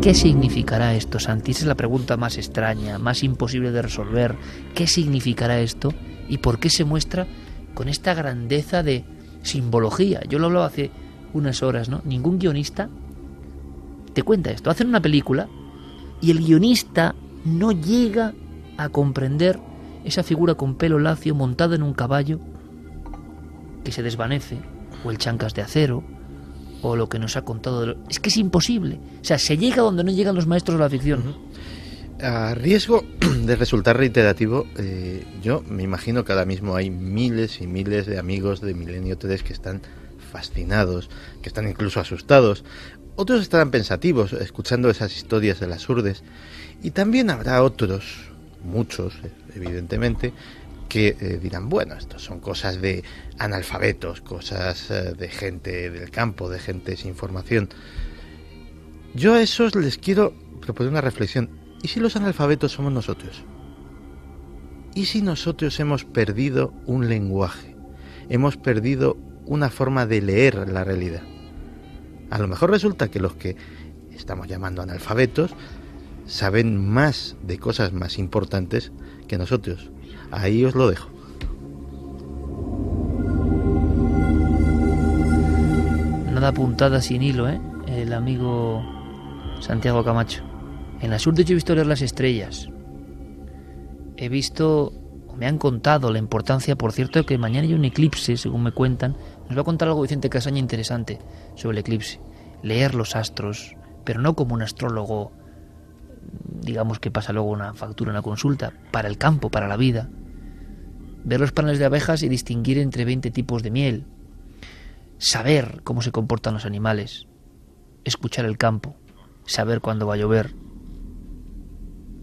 ¿Qué significará esto, Santi? Esa es la pregunta más extraña, más imposible de resolver. ¿Qué significará esto? ¿Y por qué se muestra con esta grandeza de simbología. Yo lo hablaba hace unas horas, ¿no? Ningún guionista te cuenta esto. Hacen una película y el guionista no llega a comprender esa figura con pelo lacio montada en un caballo que se desvanece, o el chancas de acero, o lo que nos ha contado. Es que es imposible. O sea, se llega donde no llegan los maestros de la ficción. A riesgo de resultar reiterativo, eh, yo me imagino que ahora mismo hay miles y miles de amigos de Milenio 3 que están fascinados, que están incluso asustados. Otros estarán pensativos escuchando esas historias de las urdes. Y también habrá otros, muchos evidentemente, que eh, dirán, bueno, esto son cosas de analfabetos, cosas eh, de gente del campo, de gente sin formación. Yo a esos les quiero proponer una reflexión ¿Y si los analfabetos somos nosotros? ¿Y si nosotros hemos perdido un lenguaje? Hemos perdido una forma de leer la realidad. A lo mejor resulta que los que estamos llamando analfabetos saben más de cosas más importantes que nosotros. Ahí os lo dejo. Nada apuntada sin hilo, ¿eh? El amigo Santiago Camacho. En la sur de hecho he visto leer las estrellas. He visto, o me han contado la importancia, por cierto, que mañana hay un eclipse, según me cuentan. Nos va a contar algo Vicente Casaña interesante sobre el eclipse. Leer los astros, pero no como un astrólogo, digamos que pasa luego una factura, una consulta, para el campo, para la vida. Ver los paneles de abejas y distinguir entre 20 tipos de miel. Saber cómo se comportan los animales. Escuchar el campo. Saber cuándo va a llover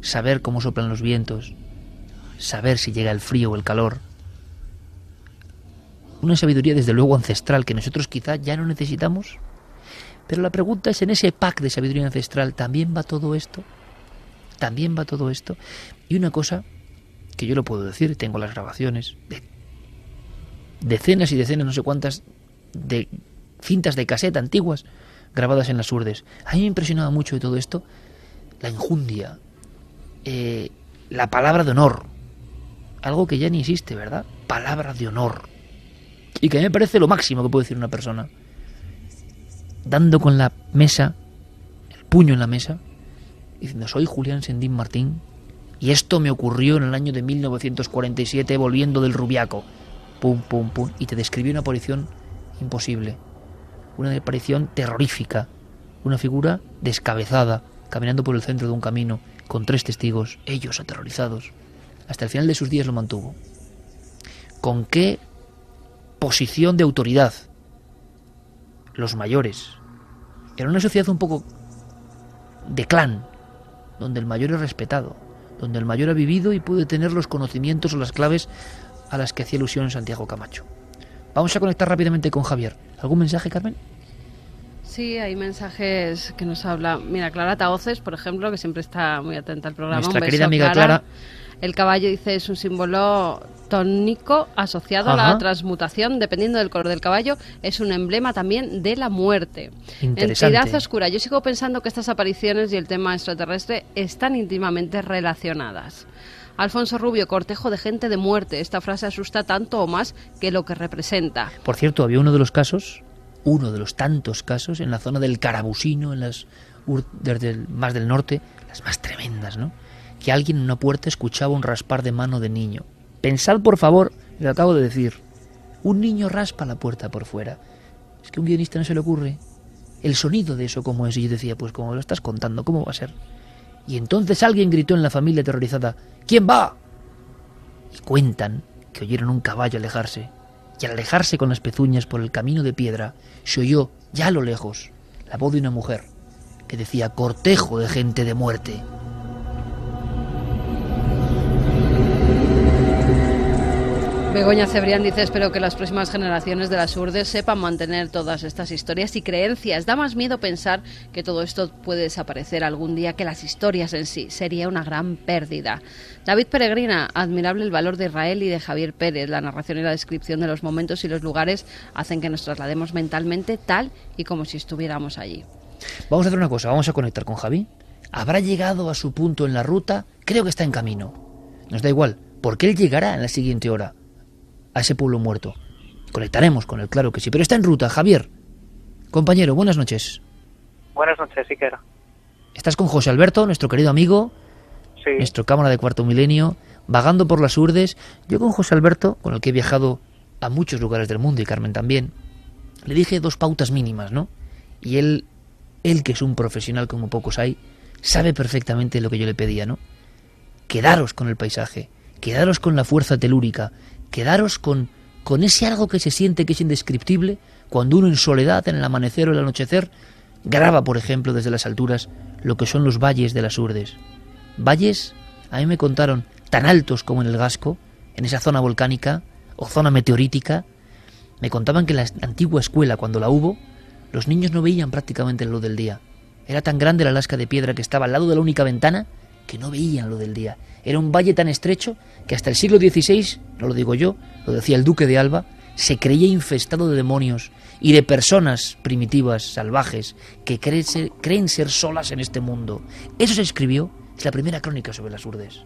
saber cómo soplan los vientos, saber si llega el frío o el calor. Una sabiduría desde luego ancestral que nosotros quizá ya no necesitamos. Pero la pregunta es, en ese pack de sabiduría ancestral, ¿también va todo esto? ¿También va todo esto? Y una cosa que yo lo puedo decir, tengo las grabaciones de decenas y decenas, no sé cuántas, de cintas de caseta antiguas grabadas en las urdes. A mí me impresionaba mucho de todo esto la injundia, eh, la palabra de honor. Algo que ya ni existe, ¿verdad? Palabra de honor. Y que a mí me parece lo máximo que puede decir una persona. Dando con la mesa, el puño en la mesa, diciendo, soy Julián Sendín Martín, y esto me ocurrió en el año de 1947 volviendo del Rubiaco. Pum, pum, pum. Y te describió una aparición imposible. Una aparición terrorífica. Una figura descabezada, caminando por el centro de un camino, con tres testigos, ellos aterrorizados. Hasta el final de sus días lo mantuvo. ¿Con qué posición de autoridad? Los mayores. Era una sociedad un poco de clan, donde el mayor es respetado, donde el mayor ha vivido y puede tener los conocimientos o las claves a las que hacía ilusión Santiago Camacho. Vamos a conectar rápidamente con Javier. ¿Algún mensaje, Carmen? Sí, hay mensajes que nos habla. Mira, Clara Taoces, por ejemplo, que siempre está muy atenta al programa. Nuestra querida amiga Clara. El caballo dice es un símbolo tónico asociado a la transmutación, dependiendo del color del caballo, es un emblema también de la muerte. Entidad oscura. Yo sigo pensando que estas apariciones y el tema extraterrestre están íntimamente relacionadas. Alfonso Rubio, cortejo de gente de muerte. Esta frase asusta tanto o más que lo que representa. Por cierto, había uno de los casos, uno de los tantos casos, en la zona del Carabusino, en las desde más del norte, las más tremendas, ¿no? Que alguien en una puerta escuchaba un raspar de mano de niño. Pensad, por favor, lo acabo de decir. Un niño raspa la puerta por fuera. Es que a un guionista no se le ocurre. El sonido de eso, ¿cómo es? Y yo decía, pues como lo estás contando, ¿cómo va a ser? Y entonces alguien gritó en la familia aterrorizada, ¿quién va? Y cuentan que oyeron un caballo alejarse, y al alejarse con las pezuñas por el camino de piedra, se oyó, ya a lo lejos, la voz de una mujer, que decía cortejo de gente de muerte. Begoña Cebrián dice, espero que las próximas generaciones de las urdes sepan mantener todas estas historias y creencias. Da más miedo pensar que todo esto puede desaparecer algún día que las historias en sí. Sería una gran pérdida. David Peregrina, admirable el valor de Israel y de Javier Pérez. La narración y la descripción de los momentos y los lugares hacen que nos traslademos mentalmente tal y como si estuviéramos allí. Vamos a hacer una cosa, vamos a conectar con Javi. ¿Habrá llegado a su punto en la ruta? Creo que está en camino. Nos da igual, porque él llegará en la siguiente hora a ese pueblo muerto. Conectaremos con él, claro que sí, pero está en ruta, Javier. Compañero, buenas noches. Buenas noches, Siquera. Estás con José Alberto, nuestro querido amigo, sí. nuestro cámara de cuarto milenio, vagando por las urdes. Yo con José Alberto, con el que he viajado a muchos lugares del mundo y Carmen también, le dije dos pautas mínimas, ¿no? Y él, él que es un profesional como pocos hay, sabe perfectamente lo que yo le pedía, ¿no? Quedaros con el paisaje, quedaros con la fuerza telúrica, quedaros con, con ese algo que se siente que es indescriptible cuando uno en soledad, en el amanecer o el anochecer, graba, por ejemplo, desde las alturas lo que son los valles de las Urdes. Valles, a mí me contaron, tan altos como en el Gasco, en esa zona volcánica o zona meteorítica. Me contaban que en la antigua escuela, cuando la hubo, los niños no veían prácticamente la luz del día. Era tan grande la lasca de piedra que estaba al lado de la única ventana que no veían lo del día. Era un valle tan estrecho que hasta el siglo XVI, no lo digo yo, lo decía el duque de Alba, se creía infestado de demonios y de personas primitivas, salvajes, que creen ser, solas en este mundo. Eso se escribió, es la primera crónica sobre las urdes.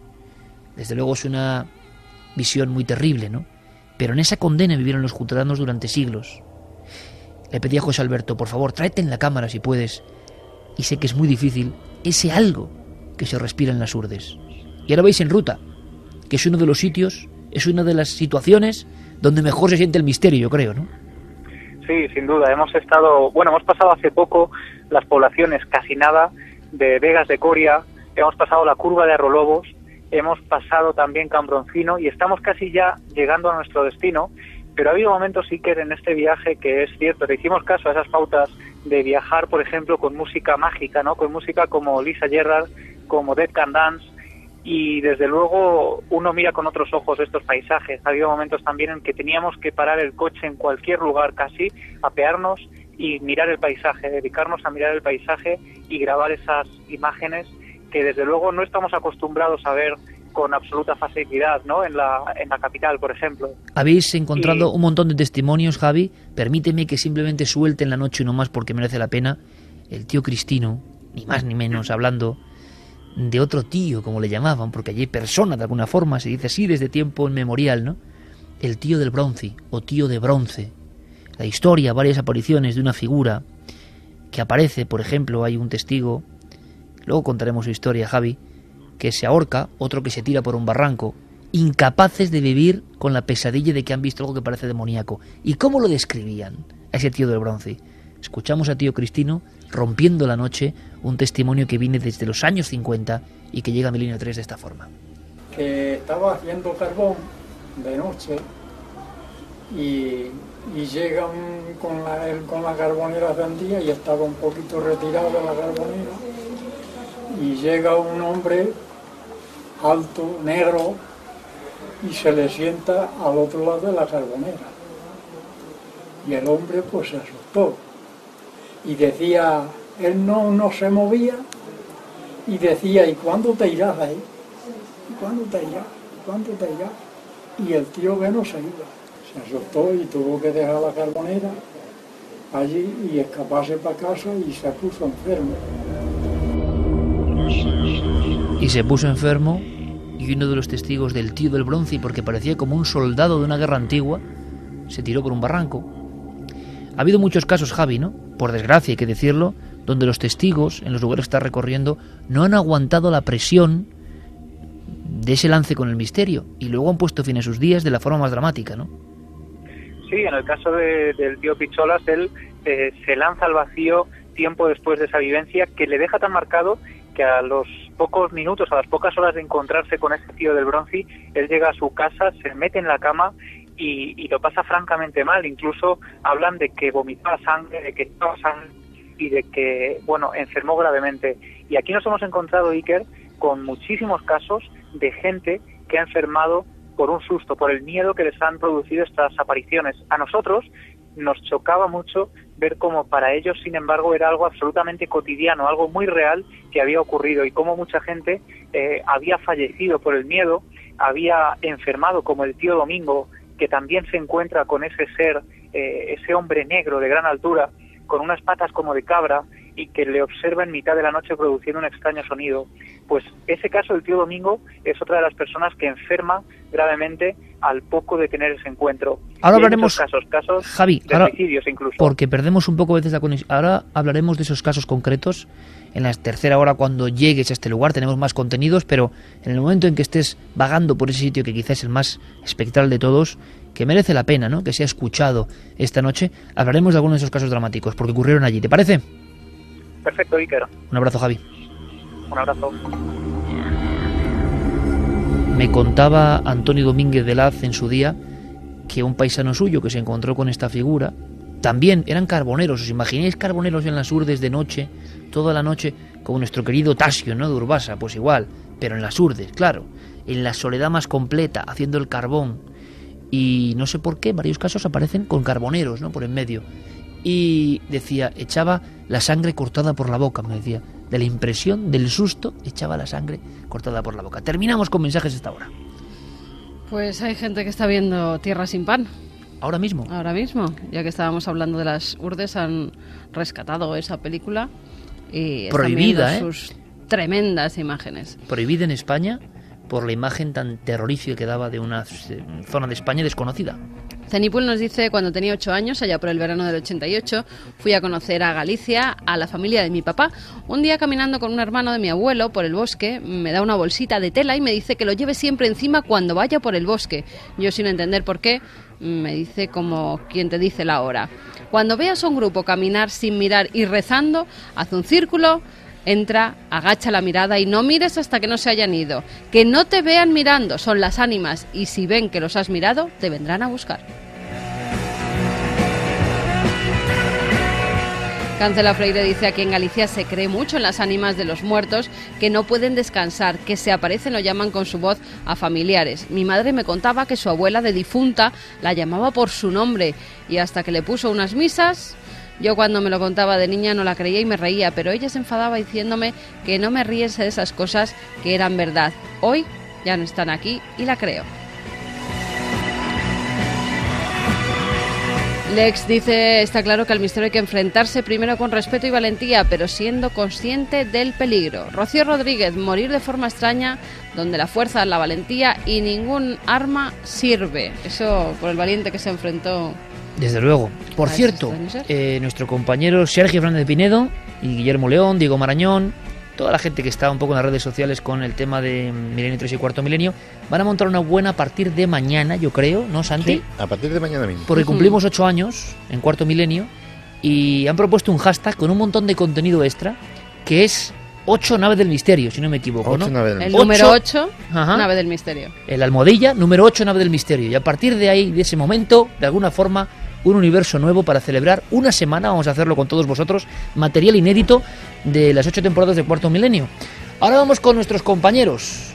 Desde luego es una visión muy terrible, ¿no? Pero en esa condena vivieron los jutaranos durante siglos. Le pedí a José Alberto, por favor, tráete en la cámara si puedes. Y sé que es muy difícil ese algo que se respira en las urdes. Y ahora veis en ruta, que es uno de los sitios, es una de las situaciones donde mejor se siente el misterio, yo creo, ¿no? Sí, sin duda. Hemos estado, bueno, hemos pasado hace poco las poblaciones casi nada de Vegas de Coria, hemos pasado la curva de Arrolobos, hemos pasado también Cambroncino y estamos casi ya llegando a nuestro destino. Pero ha habido momentos, que en este viaje que es cierto, le hicimos caso a esas pautas de viajar, por ejemplo, con música mágica, ¿no? Con música como Lisa Gerrard, como Dead Can Dance, y desde luego uno mira con otros ojos estos paisajes. Ha habido momentos también en que teníamos que parar el coche en cualquier lugar casi, apearnos y mirar el paisaje, dedicarnos a mirar el paisaje y grabar esas imágenes que desde luego no estamos acostumbrados a ver con absoluta facilidad, ¿no? En la, en la capital, por ejemplo. Habéis encontrado un montón de testimonios, Javi. Permíteme que simplemente suelte en la noche no más porque merece la pena. El tío Cristino, ni más ni menos, hablando de otro tío, como le llamaban, porque allí persona de alguna forma, se dice así desde tiempo inmemorial, ¿no? El tío del bronce o tío de bronce. La historia, varias apariciones de una figura que aparece, por ejemplo, hay un testigo, luego contaremos su historia, Javi, que se ahorca, otro que se tira por un barranco, incapaces de vivir con la pesadilla de que han visto algo que parece demoníaco. ¿Y cómo lo describían a ese tío del bronce? Escuchamos a tío Cristino rompiendo la noche, un testimonio que viene desde los años 50 y que llega a Milenio 3 de esta forma. Que estaba haciendo carbón de noche y, llega con, la, con la y estaba un poquito retirado la carbonera y llega un hombre alto, negro, y se le sienta al otro lado de la carbonera. Y el hombre pues se asustó. Y decía, él no, no se movía, y decía, ¿y cuándo te irás ahí? ¿Y cuándo te irás? ¿Y cuándo te irás? Y el tío que no se iba. Se asustó y tuvo que dejar la carbonera allí y escaparse para casa y se puso enfermo. Y se puso enfermo y uno de los testigos del tío del bronce, porque parecía como un soldado de una guerra antigua, se tiró por un barranco. Ha habido muchos casos, Javi, ¿no? Por desgracia, hay que decirlo, donde los testigos, en los lugares que está recorriendo, no han aguantado la presión de ese lance con el misterio y luego han puesto fin a sus días de la forma más dramática, ¿no? Sí, en el caso del tío Picholas, él eh, se lanza al vacío tiempo después de esa vivencia que le deja tan marcado que a los pocos minutos, a las pocas horas de encontrarse con ese tío del bronce, él llega a su casa, se mete en la cama y, y lo pasa francamente mal. Incluso hablan de que vomitaba sangre, de que estaba sangre y de que, bueno, enfermó gravemente. Y aquí nos hemos encontrado, Iker, con muchísimos casos de gente que ha enfermado por un susto, por el miedo que les han producido estas apariciones. A nosotros nos chocaba mucho ver cómo para ellos, sin embargo, era algo absolutamente cotidiano, algo muy real que había ocurrido y cómo mucha gente eh, había fallecido por el miedo, había enfermado, como el tío Domingo, que también se encuentra con ese ser, eh, ese hombre negro de gran altura, con unas patas como de cabra y que le observa en mitad de la noche produciendo un extraño sonido. Pues ese caso del tío Domingo es otra de las personas que enferma gravemente al poco de tener ese encuentro. Ahora hablaremos casos, casos Javi, de ahora, suicidios incluso. Porque perdemos un poco a veces la conexión. Ahora hablaremos de esos casos concretos en la tercera hora cuando llegues a este lugar. Tenemos más contenidos, pero en el momento en que estés vagando por ese sitio que quizás es el más espectral de todos, que merece la pena, ¿no? Que sea escuchado esta noche, hablaremos de algunos de esos casos dramáticos porque ocurrieron allí. ¿Te parece? Perfecto, Iker. Un abrazo, Javi. Un abrazo. Me contaba Antonio Domínguez de Laz en su día que un paisano suyo que se encontró con esta figura, también eran carboneros, ¿os imagináis carboneros en las urdes de noche, toda la noche, como nuestro querido Tasio, ¿no? De Urbasa, pues igual, pero en las urdes, claro, en la soledad más completa, haciendo el carbón. Y no sé por qué, en varios casos aparecen con carboneros, ¿no? Por en medio. Y decía, echaba la sangre cortada por la boca, me decía. De la impresión, del susto, echaba la sangre cortada por la boca. Terminamos con mensajes esta hora. Pues hay gente que está viendo Tierra sin pan. Ahora mismo. Ahora mismo, ya que estábamos hablando de las urdes, han rescatado esa película y están Prohibida, viendo ¿eh? sus tremendas imágenes. Prohibida en España por la imagen tan terrorífica que daba de una zona de España desconocida. Zenipul nos dice, cuando tenía ocho años, allá por el verano del 88, fui a conocer a Galicia, a la familia de mi papá. Un día caminando con un hermano de mi abuelo por el bosque, me da una bolsita de tela y me dice que lo lleve siempre encima cuando vaya por el bosque. Yo sin entender por qué, me dice como quien te dice la hora. Cuando veas a un grupo caminar sin mirar y rezando, haz un círculo, entra, agacha la mirada y no mires hasta que no se hayan ido. Que no te vean mirando, son las ánimas y si ven que los has mirado, te vendrán a buscar. Cancela Freire dice aquí en Galicia se cree mucho en las ánimas de los muertos que no pueden descansar, que se aparecen o llaman con su voz a familiares. Mi madre me contaba que su abuela de difunta la llamaba por su nombre y hasta que le puso unas misas yo cuando me lo contaba de niña no la creía y me reía, pero ella se enfadaba diciéndome que no me riese de esas cosas que eran verdad. Hoy ya no están aquí y la creo. Lex dice, está claro que al misterio hay que enfrentarse primero con respeto y valentía, pero siendo consciente del peligro. Rocío Rodríguez, morir de forma extraña, donde la fuerza, la valentía y ningún arma sirve. Eso por el valiente que se enfrentó Desde luego. Por cierto, eh, nuestro compañero Sergio Fernández Pinedo y Guillermo León, Diego Marañón, toda la gente que está un poco en las redes sociales con el tema de Milenio 3 y Cuarto Milenio, van a montar una buena a partir de mañana, yo creo, ¿no, Santi? A partir de mañana mismo. Porque cumplimos ocho años en Cuarto Milenio y han propuesto un hashtag con un montón de contenido extra que es 8 naves del misterio, si no me equivoco, Ocho ¿no? naves del el Ocho- número 8, Ajá. nave del misterio. el almohadilla número 8 nave del misterio y a partir de ahí de ese momento de alguna forma un universo nuevo para celebrar. Una semana vamos a hacerlo con todos vosotros material inédito de las ocho temporadas de cuarto milenio. Ahora vamos con nuestros compañeros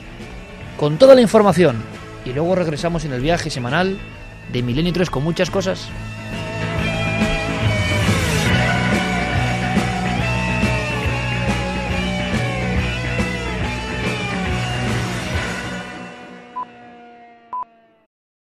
con toda la información. Y luego regresamos en el viaje semanal de Milenio 3 con muchas cosas.